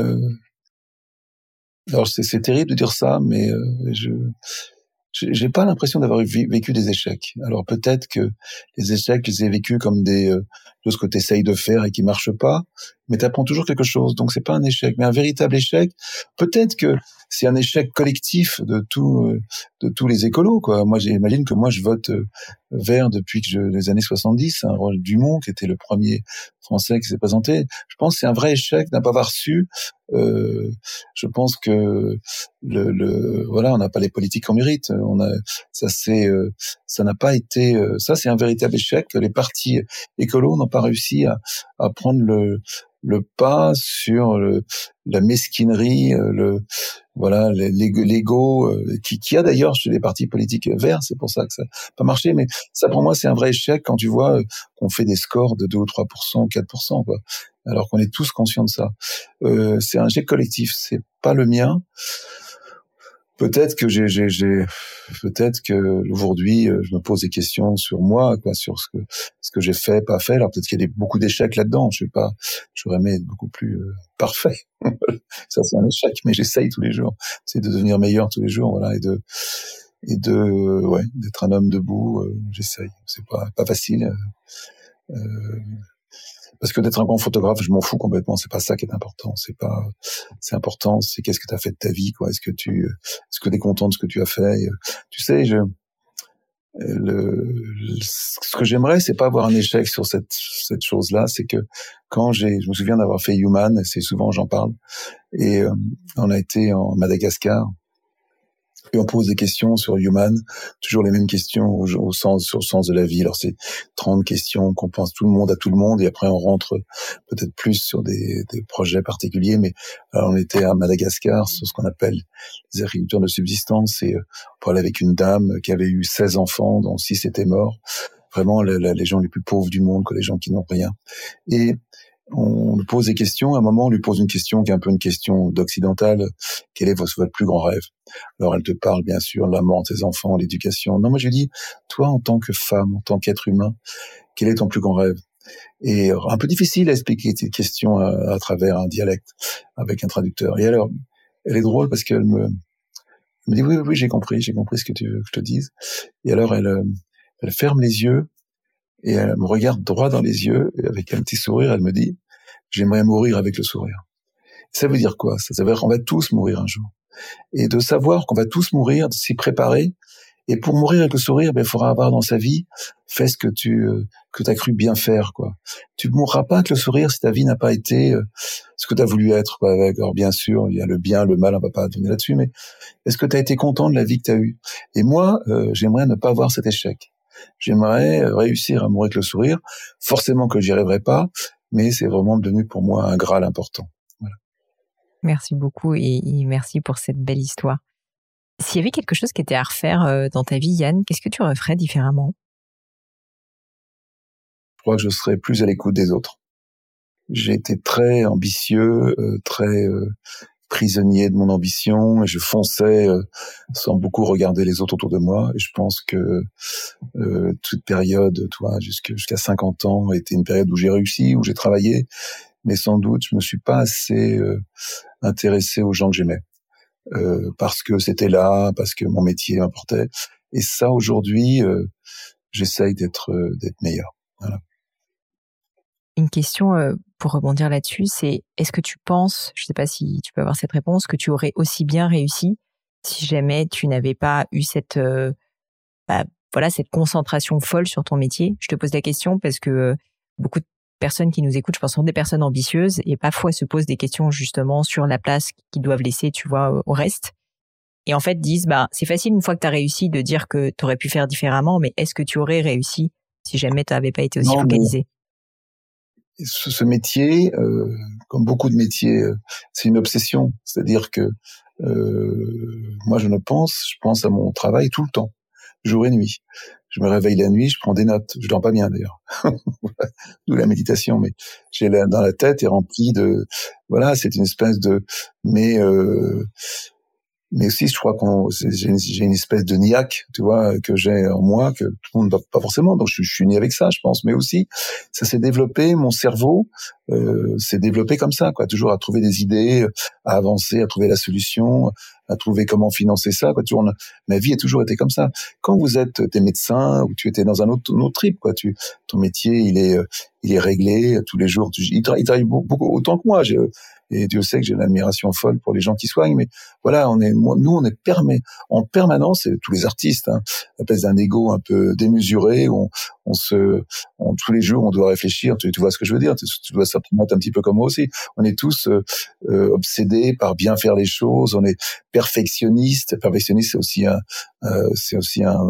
B: Alors, c'est terrible de dire ça, mais je j'ai pas l'impression d'avoir vécu des échecs. Alors peut-être que les échecs, je les ai vécus comme des euh, choses que tu essayes de faire et qui marchent pas, mais tu apprends toujours quelque chose. Donc c'est pas un échec, mais un véritable échec. Peut-être que c'est un échec collectif de tout, euh, de tous les écolos. Quoi. Moi, j'imagine que moi, je vote euh, vert depuis que je, les années 70. Un rôle Dumont, qui était le premier français qui s'est présenté. Je pense que c'est un vrai échec n'a pas avoir su. Euh, je pense que le, le voilà, on n'a pas les politiques qu'on mérite. On a, ça c'est, euh, ça n'a pas été. ça, c'est un véritable échec. Les partis écolos n'ont pas réussi à, à prendre le le pas sur le, la mesquinerie, euh, le voilà l'ego euh, qui, qui a d'ailleurs chez les partis politiques verts, c'est pour ça que ça n'a pas marché. Mais ça pour moi c'est un vrai échec quand tu vois euh, qu'on fait des scores de 2 ou 3% 4% quoi, alors qu'on est tous conscients de ça. Euh, c'est un échec collectif, c'est pas le mien. Peut-être que j'ai, j'ai, j'ai peut-être que aujourd'hui, euh, je me pose des questions sur moi, quoi, sur ce que ce que j'ai fait, pas fait. Alors peut-être qu'il y a beaucoup d'échecs là-dedans. Je sais pas. J'aurais aimé être beaucoup plus euh, parfait. [LAUGHS] Ça c'est un échec, mais j'essaye tous les jours. C'est de devenir meilleur tous les jours, voilà, et de et de ouais, d'être un homme debout. Euh, j'essaye. C'est pas pas facile. Euh, parce que d'être un bon photographe, je m'en fous complètement. C'est pas ça qui est important. C'est pas, c'est important. C'est qu'est-ce que tu as fait de ta vie, quoi. Est-ce que tu, est-ce que tu es content de ce que tu as fait? Tu sais, je, le, ce que j'aimerais, c'est pas avoir un échec sur cette cette chose-là. C'est que quand j'ai, je me souviens d'avoir fait Human, c'est souvent j'en parle, et euh, on a été en Madagascar et on pose des questions sur Human, toujours les mêmes questions au, sens, sur le sens de la vie. Alors c'est 30 questions qu'on pense tout le monde à tout le monde, et après on rentre peut-être plus sur des, des, projets particuliers. Mais alors on était à Madagascar sur ce qu'on appelle les agriculteurs de subsistance, et euh, on parlait avec une dame qui avait eu 16 enfants, dont 6 étaient morts. Vraiment les gens les plus pauvres du monde, que les gens qui n'ont rien. Et on lui pose des questions. À un moment, on lui pose une question qui est un peu une question d'occidental. Quel est votre, plus grand rêve? Alors, elle te parle, bien sûr, de la mort de ses enfants, l'éducation. Non, moi, je lui dis, toi, en tant que femme, en tant qu'être humain, quel est ton plus grand rêve? Et un peu difficile à expliquer cette question à, travers un dialecte, avec un traducteur. Et alors, elle est drôle parce qu'elle me, me dit, oui, oui, j'ai compris, j'ai compris ce que tu veux que je te dise. Et alors, elle, euh, elle ferme les yeux et elle me regarde droit dans les yeux, et avec un petit sourire, elle me dit, j'aimerais mourir avec le sourire. Ça veut dire quoi Ça? Veut dire qu'on va tous mourir un jour. Et de savoir qu'on va tous mourir, de s'y préparer. Et pour mourir avec le sourire, ben, il faudra avoir dans sa vie fait ce que tu euh, que as cru bien faire. quoi. Tu ne mourras pas avec le sourire si ta vie n'a pas été euh, ce que tu as voulu être. Quoi. Alors bien sûr, il y a le bien, le mal, on va pas donner là-dessus, mais est-ce que tu as été content de la vie que tu as eue? Et moi, euh, j'aimerais ne pas avoir cet échec. J'aimerais réussir à mourir avec le sourire. Forcément que j'y arriverai pas, mais c'est vraiment devenu pour moi un graal important.
A: Merci beaucoup et, merci pour cette belle histoire. S'il y avait quelque chose qui était à refaire euh, dans ta vie, Yann, qu'est-ce que tu referais différemment?
B: Je crois que je serais plus à l'écoute des autres. J'ai été très ambitieux, euh, très euh, prisonnier de mon ambition et je fonçais euh, sans beaucoup regarder les autres autour de moi. Et je pense que euh, toute période, toi, jusqu'à 50 ans, était une période où j'ai réussi, où j'ai travaillé, mais sans doute je me suis pas assez euh, intéressé aux gens que j'aimais euh, parce que c'était là, parce que mon métier m'importait. Et ça, aujourd'hui, j'essaye d'être d'être meilleur. Voilà.
A: Une question pour rebondir là-dessus, c'est est-ce que tu penses, je ne sais pas si tu peux avoir cette réponse, que tu aurais aussi bien réussi si jamais tu n'avais pas eu cette euh, bah, voilà cette concentration folle sur ton métier? Je te pose la question parce que euh, beaucoup de personnes qui nous écoutent, je pense, sont des personnes ambitieuses et parfois se posent des questions justement sur la place qu'ils doivent laisser, tu vois, au reste. Et en fait disent, bah c'est facile une fois que tu as réussi de dire que tu aurais pu faire différemment, mais est-ce que tu aurais réussi si jamais tu n'avais pas été aussi organisé
B: ce, ce métier, euh, comme beaucoup de métiers, euh, c'est une obsession. C'est-à-dire que euh, moi, je ne pense, je pense à mon travail tout le temps, jour et nuit. Je me réveille la nuit, je prends des notes. Je dors pas bien d'ailleurs, [LAUGHS] d'où la méditation. Mais j'ai dans la tête est remplie de, voilà, c'est une espèce de, mais euh, mais aussi je crois qu'on j'ai une, espèce de niaque tu vois que j'ai en moi que tout le monde n'a pas forcément. Donc je, je, suis né avec ça je pense. Mais aussi ça s'est développé mon cerveau euh, s'est développé comme ça quoi. Toujours à trouver des idées à avancer à trouver la solution à trouver comment financer ça quoi. Toujours ma vie a toujours été comme ça. Quand vous êtes des médecins ou tu étais dans un autre, autre trip quoi ton métier il est il est réglé tous les jours il, travaille beaucoup autant que moi et Dieu sait que j'ai une admiration folle pour les gens qui soignent, mais voilà, on est, nous, on est permis en permanence, et tous les artistes, hein, espèce d'un ego un peu démesuré, on, on se, on, tous les jours, on doit réfléchir. Tu, vois ce que je veux dire Tu, tu dois simplement un petit peu comme moi aussi. On est tous euh, euh, obsédés par bien faire les choses. On est perfectionniste. Perfectionniste, c'est aussi un, euh, c'est aussi un,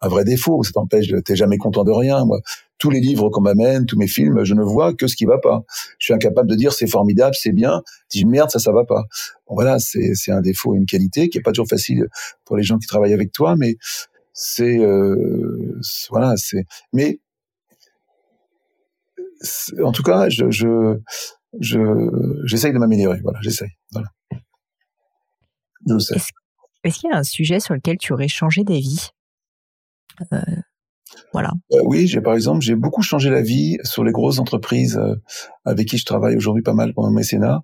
B: un, vrai défaut. Ça t'empêche, t'es jamais content de rien. Moi, tous les livres qu'on m'amène, tous mes films, je ne vois que ce qui va pas. Je suis incapable de dire c'est formidable, c'est bien. Je dis merde, ça, ça va pas. Voilà, c'est, un défaut, une qualité qui est pas toujours facile pour les gens qui travaillent avec toi, mais c'est, euh, voilà, c'est. Mais en tout cas, je, je, je j'essaye de m'améliorer. Voilà, j'essaye.
A: Est-ce qu'il y a un sujet sur lequel tu aurais changé d'avis?
B: Euh, voilà. Euh, oui, j'ai par exemple, j'ai beaucoup changé la vie sur les grosses entreprises euh, avec qui je travaille aujourd'hui pas mal pour mon mécénat.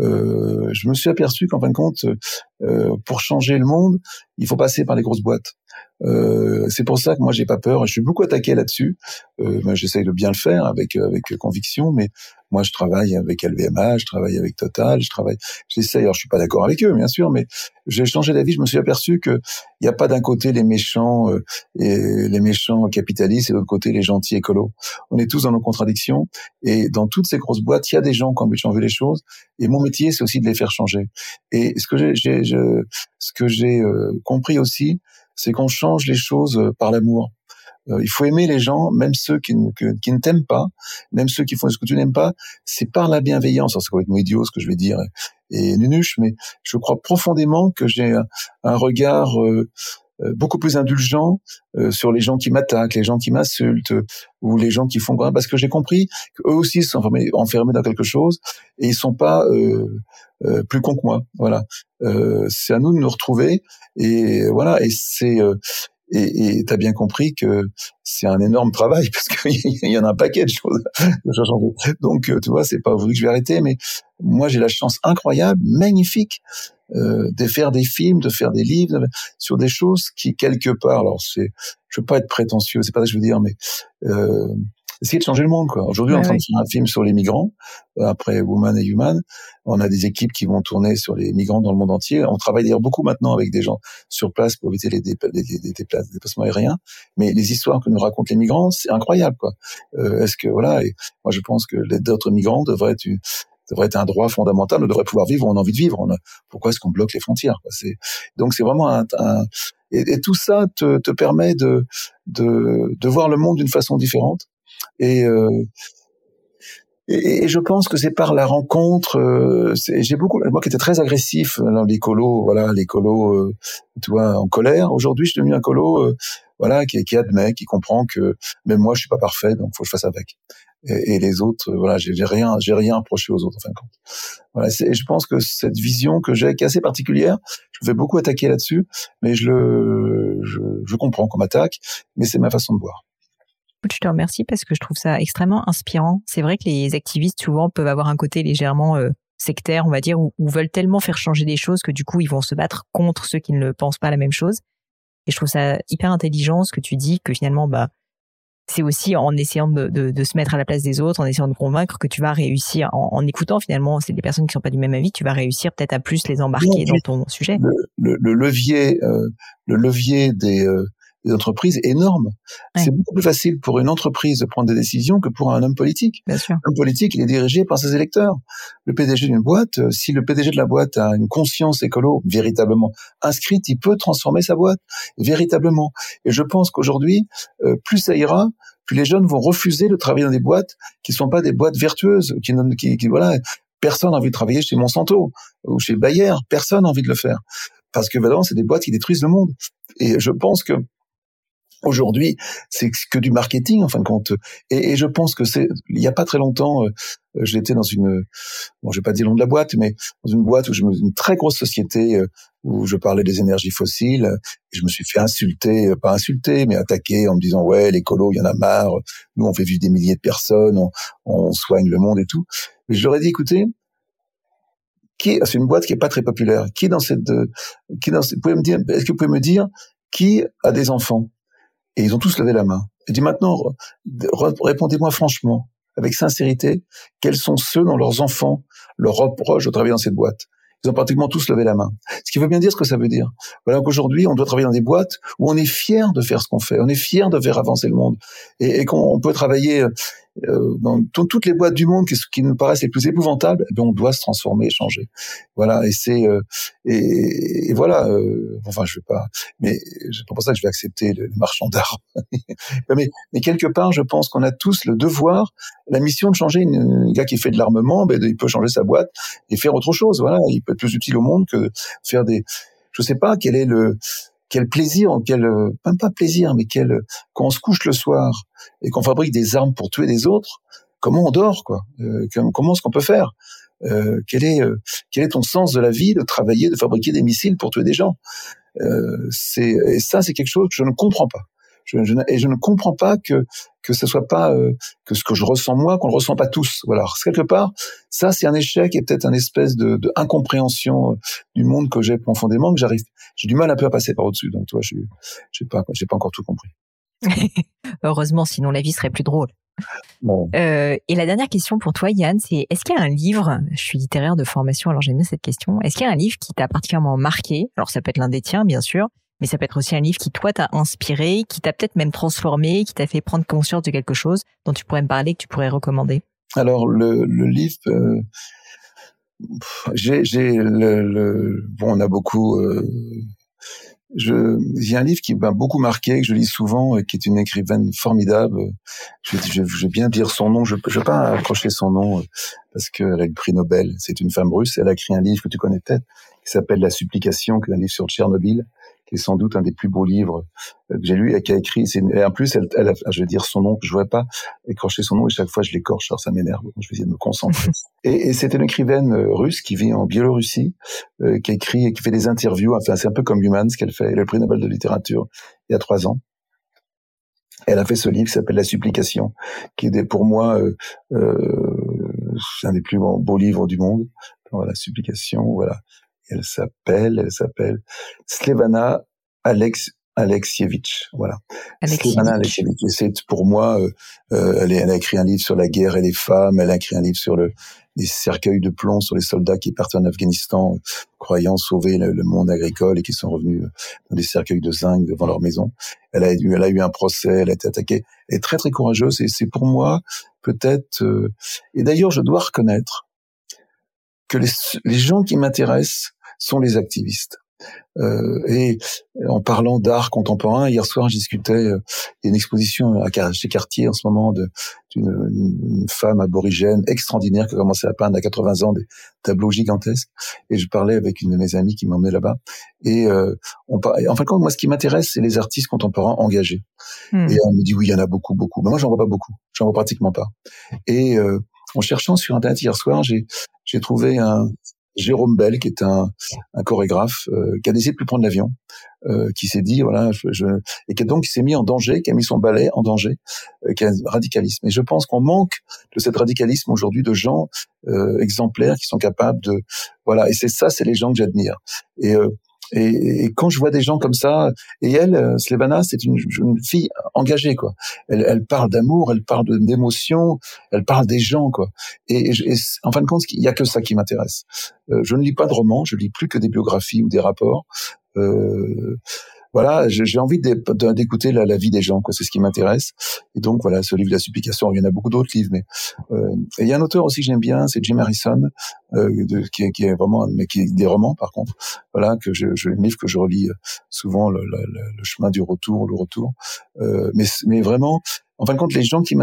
B: Euh, je me suis aperçu qu'en fin de compte, euh, pour changer le monde, il faut passer par les grosses boîtes. Euh, c'est pour ça que moi j'ai pas peur. Je suis beaucoup attaqué là-dessus. Euh, J'essaye de bien le faire avec avec conviction, mais moi je travaille avec LVMH, je travaille avec Total, je travaille. J'essaye. Alors je suis pas d'accord avec eux, bien sûr, mais j'ai changé d'avis. Je me suis aperçu que il n'y a pas d'un côté les méchants euh, et les méchants capitalistes et de l'autre côté les gentils écolos. On est tous dans nos contradictions et dans toutes ces grosses boîtes, il y a des gens qui ont envie de changer les choses. Et mon métier, c'est aussi de les faire changer. Et ce que j'ai, ce que j'ai euh, compris aussi, c'est qu'on change les choses euh, par l'amour. Euh, il faut aimer les gens, même ceux qui ne, qui ne t'aiment pas, même ceux qui font ce que tu n'aimes pas. C'est par la bienveillance. C'est complètement idiot ce que je vais dire et nunuche, mais je crois profondément que j'ai un, regard euh, beaucoup plus indulgent sur les gens qui m'attaquent, les gens qui m'insultent ou les gens qui font quoi, parce que j'ai compris qu'eux aussi sont enfermés, enfermés, dans quelque chose et ils sont pas euh, plus con que moi. Voilà. Euh, c'est à nous de nous retrouver et voilà. Et c'est euh, et tu as bien compris que c'est un énorme travail [LAUGHS] parce qu'il y en a un paquet de choses. Donc, tu vois, c'est pas aujourd'hui que je vais arrêter, mais moi, j'ai la chance incroyable, magnifique, euh, de faire des films, de faire des livres sur des choses qui, quelque part, alors c'est, je veux pas être prétentieux, c'est pas ça que je veux dire, mais euh, essayer de changer le monde. Quoi. Aujourd'hui, on est en train de faire un film sur les migrants. Euh, après Woman et Human, on a des équipes qui vont tourner sur les migrants dans le monde entier. On travaille d'ailleurs beaucoup maintenant avec des gens sur place pour éviter les, déplacements aériens. Mais les histoires que nous racontent les migrants, c'est incroyable. Quoi. Euh, Est-ce que voilà et Moi, je pense que l'aide d'autres migrants devrait être devrait être un droit fondamental. On devrait pouvoir vivre où on a envie de vivre. pourquoi est-ce qu'on bloque les frontières quoi? Donc c'est vraiment un, un et, et, tout ça te, te permet de, de, de voir le monde d'une façon différente euh, et, et, je pense que c'est par la rencontre. Euh, j'ai beaucoup, moi qui étais très agressif dans l'écolo, voilà, euh, tu vois, en colère. Aujourd'hui, je suis devenu un colo, voilà, qui, qui admet, qui comprend que même moi, je suis pas parfait, donc faut que je fasse avec. Et, les autres, voilà, j'ai rien, j'ai rien approché aux autres en fin de compte. Et je pense que cette vision que j'ai, qui est assez particulière, je vais beaucoup attaquer là-dessus, mais je le, je comprends qu'on m'attaque, mais c'est ma façon de voir.
A: Je te remercie parce que je trouve ça extrêmement inspirant. C'est vrai que les activistes souvent peuvent avoir un côté légèrement euh, sectaire, on va dire, ou, veulent tellement faire changer des choses que du coup ils vont se battre contre ceux qui ne pensent pas la même chose. Et je trouve ça hyper intelligent ce que tu dis que finalement bah c'est aussi en essayant de, de, se mettre à la place des autres, en essayant de convaincre que tu vas réussir, en, écoutant finalement, c'est des personnes qui sont pas du même avis, tu vas réussir peut-être à plus les embarquer dans ton sujet.
B: Le, levier, euh, le levier des, euh, des entreprises énormes. C'est beaucoup plus facile pour une entreprise de prendre des décisions que pour un homme politique.
A: Bien sûr.
B: L'homme politique, il est dirigé par ses électeurs. Le PDG d'une boîte, euh, si le PDG de la boîte a une conscience écolo véritablement inscrite, il peut transformer sa boîte véritablement. Et je pense qu'aujourd'hui, euh, plus ça ira, plus les jeunes vont refuser de travailler dans des boîtes qui ne sont pas des boîtes vertueuses, qui, qui, qui voilà, personne n'a envie de travailler chez Monsanto ou chez Bayer, personne n'a envie de le faire parce que vraiment c'est des boîtes qui détruisent le monde. Et je pense que Aujourd'hui, c'est que du marketing en fin de compte. Et, et je pense que c'est, il y a pas très longtemps, euh, j'étais dans une, bon, je vais pas dire le nom de la boîte, mais dans une boîte où je me, une très grosse société euh, où je parlais des énergies fossiles. Je me suis fait insulter, euh, pas insulter, mais attaquer en me disant ouais, l'écolo, il y en a marre. Nous, on fait vivre des milliers de personnes, on, on soigne le monde et tout. Mais je leur ai dit écoutez, qui, c'est une boîte qui est pas très populaire. Qui dans cette, qui dans, vous pouvez me dire, est-ce que vous pouvez me dire qui a des enfants? Et ils ont tous levé la main. Et dit maintenant, répondez-moi franchement, avec sincérité, quels sont ceux dont leurs enfants leur reprochent de travailler dans cette boîte? Ils ont pratiquement tous levé la main. Ce qui veut bien dire ce que ça veut dire. Voilà qu'aujourd'hui, on doit travailler dans des boîtes où on est fier de faire ce qu'on fait, on est fier de faire avancer le monde, et, et qu'on peut travailler euh, dans toutes les boîtes du monde qui, qui nous paraissent les plus épouvantables, eh bien, on doit se transformer, changer. Voilà, et c'est euh, et, voilà. Euh, enfin, je vais pas, mais c'est pas pour ça que je vais accepter le, marchand d'art. [LAUGHS] mais, mais quelque part, je pense qu'on a tous le devoir, la mission de changer. Un gars qui fait de l'armement, ben, il peut changer sa boîte et faire autre chose. Voilà, il peut être plus utile au monde que faire des je sais pas quel est le quel plaisir, quel euh, même pas plaisir, mais quel quand on se couche le soir et qu'on fabrique des armes pour tuer des autres, comment on dort quoi euh, Comment est-ce qu'on peut faire euh, quel est ton sens de la vie de travailler, de fabriquer des missiles pour tuer des gens C'est ça, c'est quelque chose que je ne comprends pas. Je, et je ne comprends pas que que ce soit pas que ce que je ressens moi, qu'on le ressent pas tous. Voilà. Quelque part, ça c'est un échec et peut-être un espèce de, de incompréhension du monde que j'ai profondément que j'arrive. J'ai du mal un peu à passer par au-dessus. Donc toi, je j'ai pas j'ai pas encore tout compris. [LAUGHS]
A: Heureusement, sinon la vie serait plus drôle. Euh, et la dernière question pour toi, Yann, c'est est-ce qu'il y a un livre, je suis littéraire de formation, alors j'aime bien cette question, est-ce qu'il y a un livre qui t'a particulièrement marqué? Alors ça peut être l'un des tiens, bien sûr, mais ça peut être aussi un livre qui, toi, t'a inspiré, qui t'a peut-être même transformé, qui t'a fait prendre conscience de quelque chose dont tu pourrais me parler, que tu pourrais recommander
B: Alors, le, livre... Euh, j'ai, bon, on a beaucoup euh, a un livre qui m'a beaucoup marqué, que je lis souvent, qui est une écrivaine formidable. Je, vais bien dire son nom, je ne vais pas accrocher son nom euh, parce qu'elle a le prix Nobel. C'est une femme russe. Elle a écrit un livre que tu connais peut-être, qui s'appelle La Supplication, qui est un livre sur Tchernobyl qui est sans doute un des plus beaux livres euh, que j'ai lu et qui a écrit. Et en plus, elle, elle je vais dire son nom, que je ne pas écorcher son nom et chaque fois je l'écorche, alors ça m'énerve. Je vais essayer de me concentrer. [LAUGHS] et, et c'était une écrivaine euh, russe qui vit en Biélorussie, euh, qui écrit et qui fait des interviews. Enfin, c'est un peu comme Human, ce qu'elle fait. Elle a le prix Nobel de littérature il y a trois ans. Elle a fait ce livre qui s'appelle La Supplication, qui est pour moi euh, euh, un des plus beaux livres du monde. La Supplication, voilà elle s'appelle, elle s'appelle Slevana Alex Alexievich, voilà. Slevana Alexievich. C'est pour moi, euh, euh, elle, elle, a écrit un livre sur la guerre et les femmes. Elle a écrit un livre sur le, les cercueils de plomb sur les soldats qui partent en Afghanistan, croyant sauver le, monde agricole et qui sont revenus dans des cercueils de zinc devant leur maison. Elle a eu, elle a eu un procès, elle a été attaquée. Elle est très très courageuse et c'est pour moi peut-être. Euh, et d'ailleurs, je dois reconnaître que les, les gens qui m'intéressent sont les activistes. Euh, et en parlant d'art contemporain, hier soir, je discutais, euh, il y a une exposition à, chez Cartier en ce moment d'une une, femme aborigène extraordinaire qui a commencé à peindre à 80 ans des tableaux gigantesques. Et je parlais avec une de mes amies qui m'emmenait là-bas. Et euh, on en fin de compte, moi, ce qui m'intéresse, c'est les artistes contemporains engagés. Hmm. Et on me dit, oui, il y en a beaucoup, beaucoup. Mais moi, j'en vois pas beaucoup. J'en vois pratiquement pas. Et euh, en cherchant sur Internet hier soir, j'ai j'ai trouvé un, Jérôme Bell, qui est un, un chorégraphe, euh, qui a décidé de plus prendre l'avion, euh, qui s'est dit voilà, je, je, et qui donc s'est mis en danger, qui a mis son ballet en danger, euh, qui a un radicalisme. Et je pense qu'on manque de cet radicalisme aujourd'hui de gens euh, exemplaires qui sont capables de voilà. Et c'est ça, c'est les gens que j'admire. Et et, et, quand je vois des gens comme ça, et elle, euh, Slevana, c'est une, une, fille engagée, quoi. Elle, elle parle d'amour, elle parle d'émotion, elle parle des gens, quoi. Et, et, en fin de compte, il y a que ça qui m'intéresse. Euh, je ne lis pas de romans, je lis plus que des biographies ou des rapports. Euh, voilà, j'ai envie d'écouter la, la, vie des gens, quoi. C'est ce qui m'intéresse. Et donc voilà, ce livre de la supplication. Il y en a beaucoup d'autres livres, mais euh, il y a un auteur aussi que j'aime bien, c'est Jim Harrison, euh, de, qui, qui, est vraiment, mais qui est des romans par contre. Voilà, que je, je un livre que je relis euh, souvent, le, le, le chemin du retour, le retour. Euh, mais mais vraiment, en fin de compte, les gens qui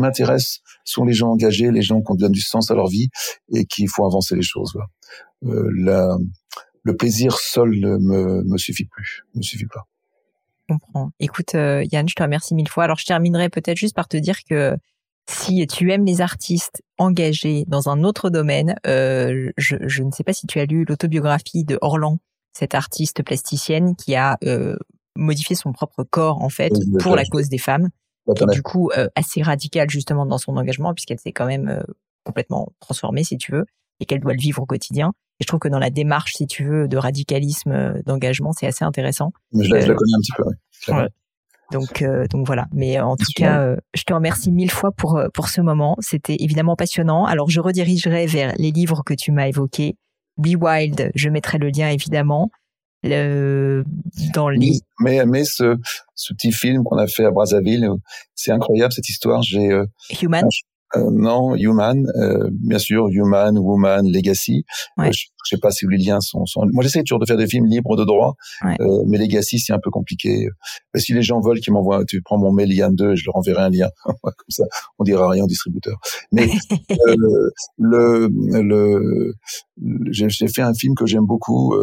B: m'intéressent sont les gens engagés, les gens qui donnent du sens à leur vie et qui font avancer les choses. Voilà. Euh, la, le plaisir seul ne me, me suffit plus, me suffit pas.
A: Je comprends. Écoute, euh, Yann, je te remercie mille fois. Alors, je terminerai peut-être juste par te dire que si tu aimes les artistes engagés dans un autre domaine, euh, je, je, ne sais pas si tu as lu l'autobiographie de Orlan, cette artiste plasticienne qui a euh, modifié son propre corps en fait pour la cause des femmes, et du coup euh, assez radicale justement dans son engagement puisqu'elle s'est quand même complètement transformée si tu veux et qu'elle doit le vivre au quotidien. Et je trouve que dans la démarche, si tu veux, de radicalisme, euh, d'engagement, c'est assez intéressant.
B: Mais je, la, je la connais un petit peu. Ouais.
A: Donc, euh, donc voilà. Mais en tout cas, euh, je te remercie mille fois pour pour ce moment. C'était évidemment passionnant. Alors, je redirigerai vers les livres que tu m'as évoqués. Be Wild, je mettrai le lien évidemment. Le, dans les...
B: Mais, mais ce, ce petit film qu'on a fait à Brazzaville, c'est incroyable cette histoire. J'ai
A: Human.
B: Euh, non, Human, euh, bien sûr, Human, Woman, Legacy. Euh, je, sais pas si les liens sont. sont... Moi, j'essaie toujours de faire des films libres de droit, mais Legacy, c'est un peu compliqué. Mais si les gens veulent qu'ils m'envoient, tu prends mon mail Yann 2, je leur enverrai un lien. [LAUGHS] Comme ça, on dira rien au distributeur. Mais [LAUGHS] le, le, j'ai fait un film que j'aime beaucoup.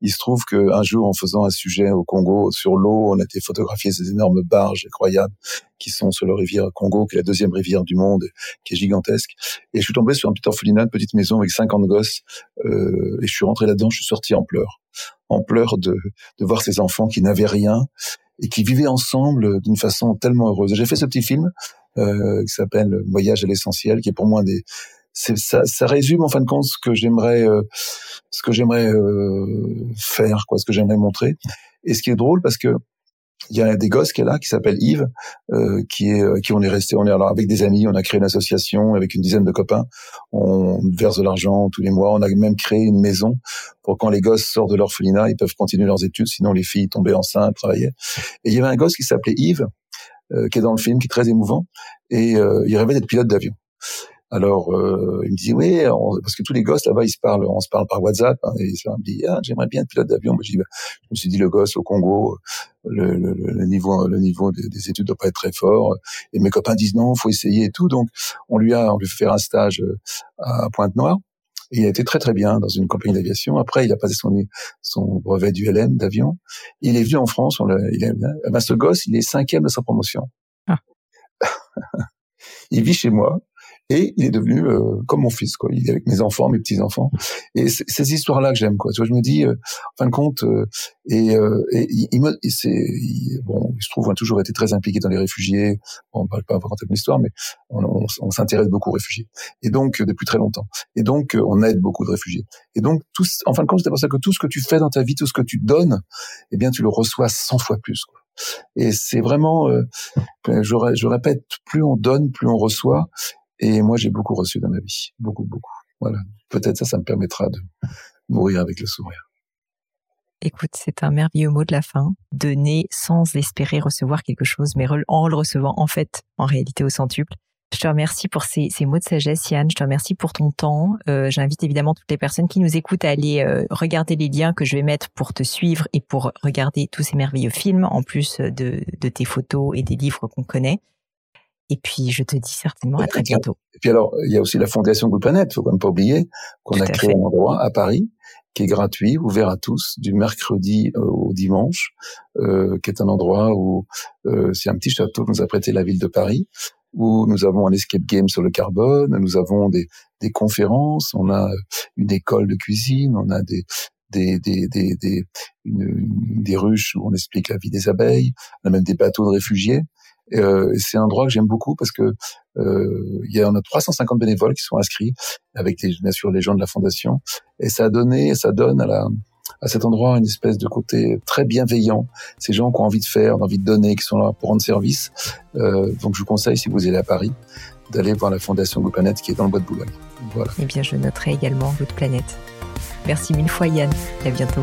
B: il se trouve qu'un jour, en faisant un sujet au Congo sur l'eau, on a été photographier ces énormes barges incroyables qui sont sur la rivière Congo, qui est la deuxième rivière du monde, qui est gigantesque. Et je suis tombé sur un petit orphelinat, une petite maison avec 50 gosses, euh, et je suis rentré là-dedans, je suis sorti en pleurs, en pleurs de, de voir ces enfants qui n'avaient rien et qui vivaient ensemble d'une façon tellement heureuse. J'ai fait ce petit film euh, qui s'appelle Voyage à l'essentiel, qui est pour moi des ça, ça résume en fin de compte ce que j'aimerais euh, ce que j'aimerais faire quoi ce que j'aimerais montrer et ce qui est drôle parce que il y a des gosses qui est là, qui s'appelle Yves, euh, qui est, euh, qui on est resté, on est alors avec des amis, on a créé une association avec une dizaine de copains, on verse de l'argent tous les mois, on a même créé une maison pour quand les gosses sortent de l'orphelinat, ils peuvent continuer leurs études, sinon les filles tombaient enceintes, travaillaient. Et il y avait un gosse qui s'appelait Yves, euh, qui est dans le film, qui est très émouvant, et euh, il rêvait d'être pilote d'avion. Alors, euh, il me dit oui, parce que tous les gosses là-bas, ils se parlent, on se parle par WhatsApp. Hein, et il me dit ah, j'aimerais bien être pilote d'avion. Moi, je, dis, bah, je me suis dit le gosse au Congo, le, le, le niveau, le niveau des, des, études doit pas être très fort. Et mes copains disent non, faut essayer et tout. Donc, on lui a, on lui fait faire un stage euh, à Pointe-Noire. Et il a été très très bien dans une compagnie d'aviation. Après, il a passé son, son brevet du LM d'avion. Il est venu en France. On il est, eh ben, ce gosse, il est cinquième de sa promotion. Ah. [LAUGHS] il vit chez moi et il est devenu euh, comme mon fils quoi. Il est avec mes enfants mes petits enfants et ces histoires là que j'aime quoi. Tu vois je me dis euh, en fin de compte euh, et, euh, et, il, me bon il se trouve on a toujours été très impliqué dans les réfugiés. Bon, on va pas raconter mon histoire mais on, on, on s'intéresse beaucoup aux réfugiés. Et donc depuis très longtemps. Et donc on aide beaucoup de réfugiés. Et donc tout en fin de compte c'est pour ça que tout ce que tu fais dans ta vie tout ce que tu donnes eh bien tu le reçois 100 fois plus quoi. Et c'est vraiment, euh, je, je, répète, plus on donne, plus on reçoit. Et moi, j'ai beaucoup reçu dans ma vie, beaucoup, beaucoup. Voilà. Peut-être ça, ça me permettra de [LAUGHS] mourir avec le sourire.
A: Écoute, c'est un merveilleux mot de la fin. Donner sans espérer recevoir quelque chose, mais en le recevant en fait, en réalité au centuple. Je te remercie pour ces, ces, mots de sagesse, Yann. Je te remercie pour ton temps. Euh, J'invite évidemment toutes les personnes qui nous écoutent à aller euh, regarder les liens que je vais mettre pour te suivre et pour regarder tous ces merveilleux films, en plus de, de tes photos et des livres qu'on connaît. Et puis, je te dis certainement à très bientôt.
B: Et puis alors, il y a aussi la Fondation Good Planet, faut quand même pas oublier qu'on a créé un endroit à Paris qui est gratuit, ouvert à tous, du mercredi euh, au dimanche, euh, qui est un endroit où euh, c'est un petit château que nous a prêté la ville de Paris, où nous avons un escape game sur le carbone, nous avons des, des conférences, on a une école de cuisine, on a des, des, des, des, des, une, des ruches où on explique la vie des abeilles, on a même des bateaux de réfugiés. Euh, c'est un endroit que j'aime beaucoup parce que euh, il y a, on a 350 bénévoles qui sont inscrits avec bien sûr les gens de la fondation et ça a donné, ça donne à la à cet endroit une espèce de côté très bienveillant. Ces gens qui ont envie de faire, envie de donner, qui sont là pour rendre service. Euh, donc je vous conseille, si vous allez à Paris, d'aller voir la Fondation Good Planète qui est dans le bois de Boulogne.
A: Voilà. Eh bien, je noterai également Good Planète. Merci mille fois Yann. À bientôt.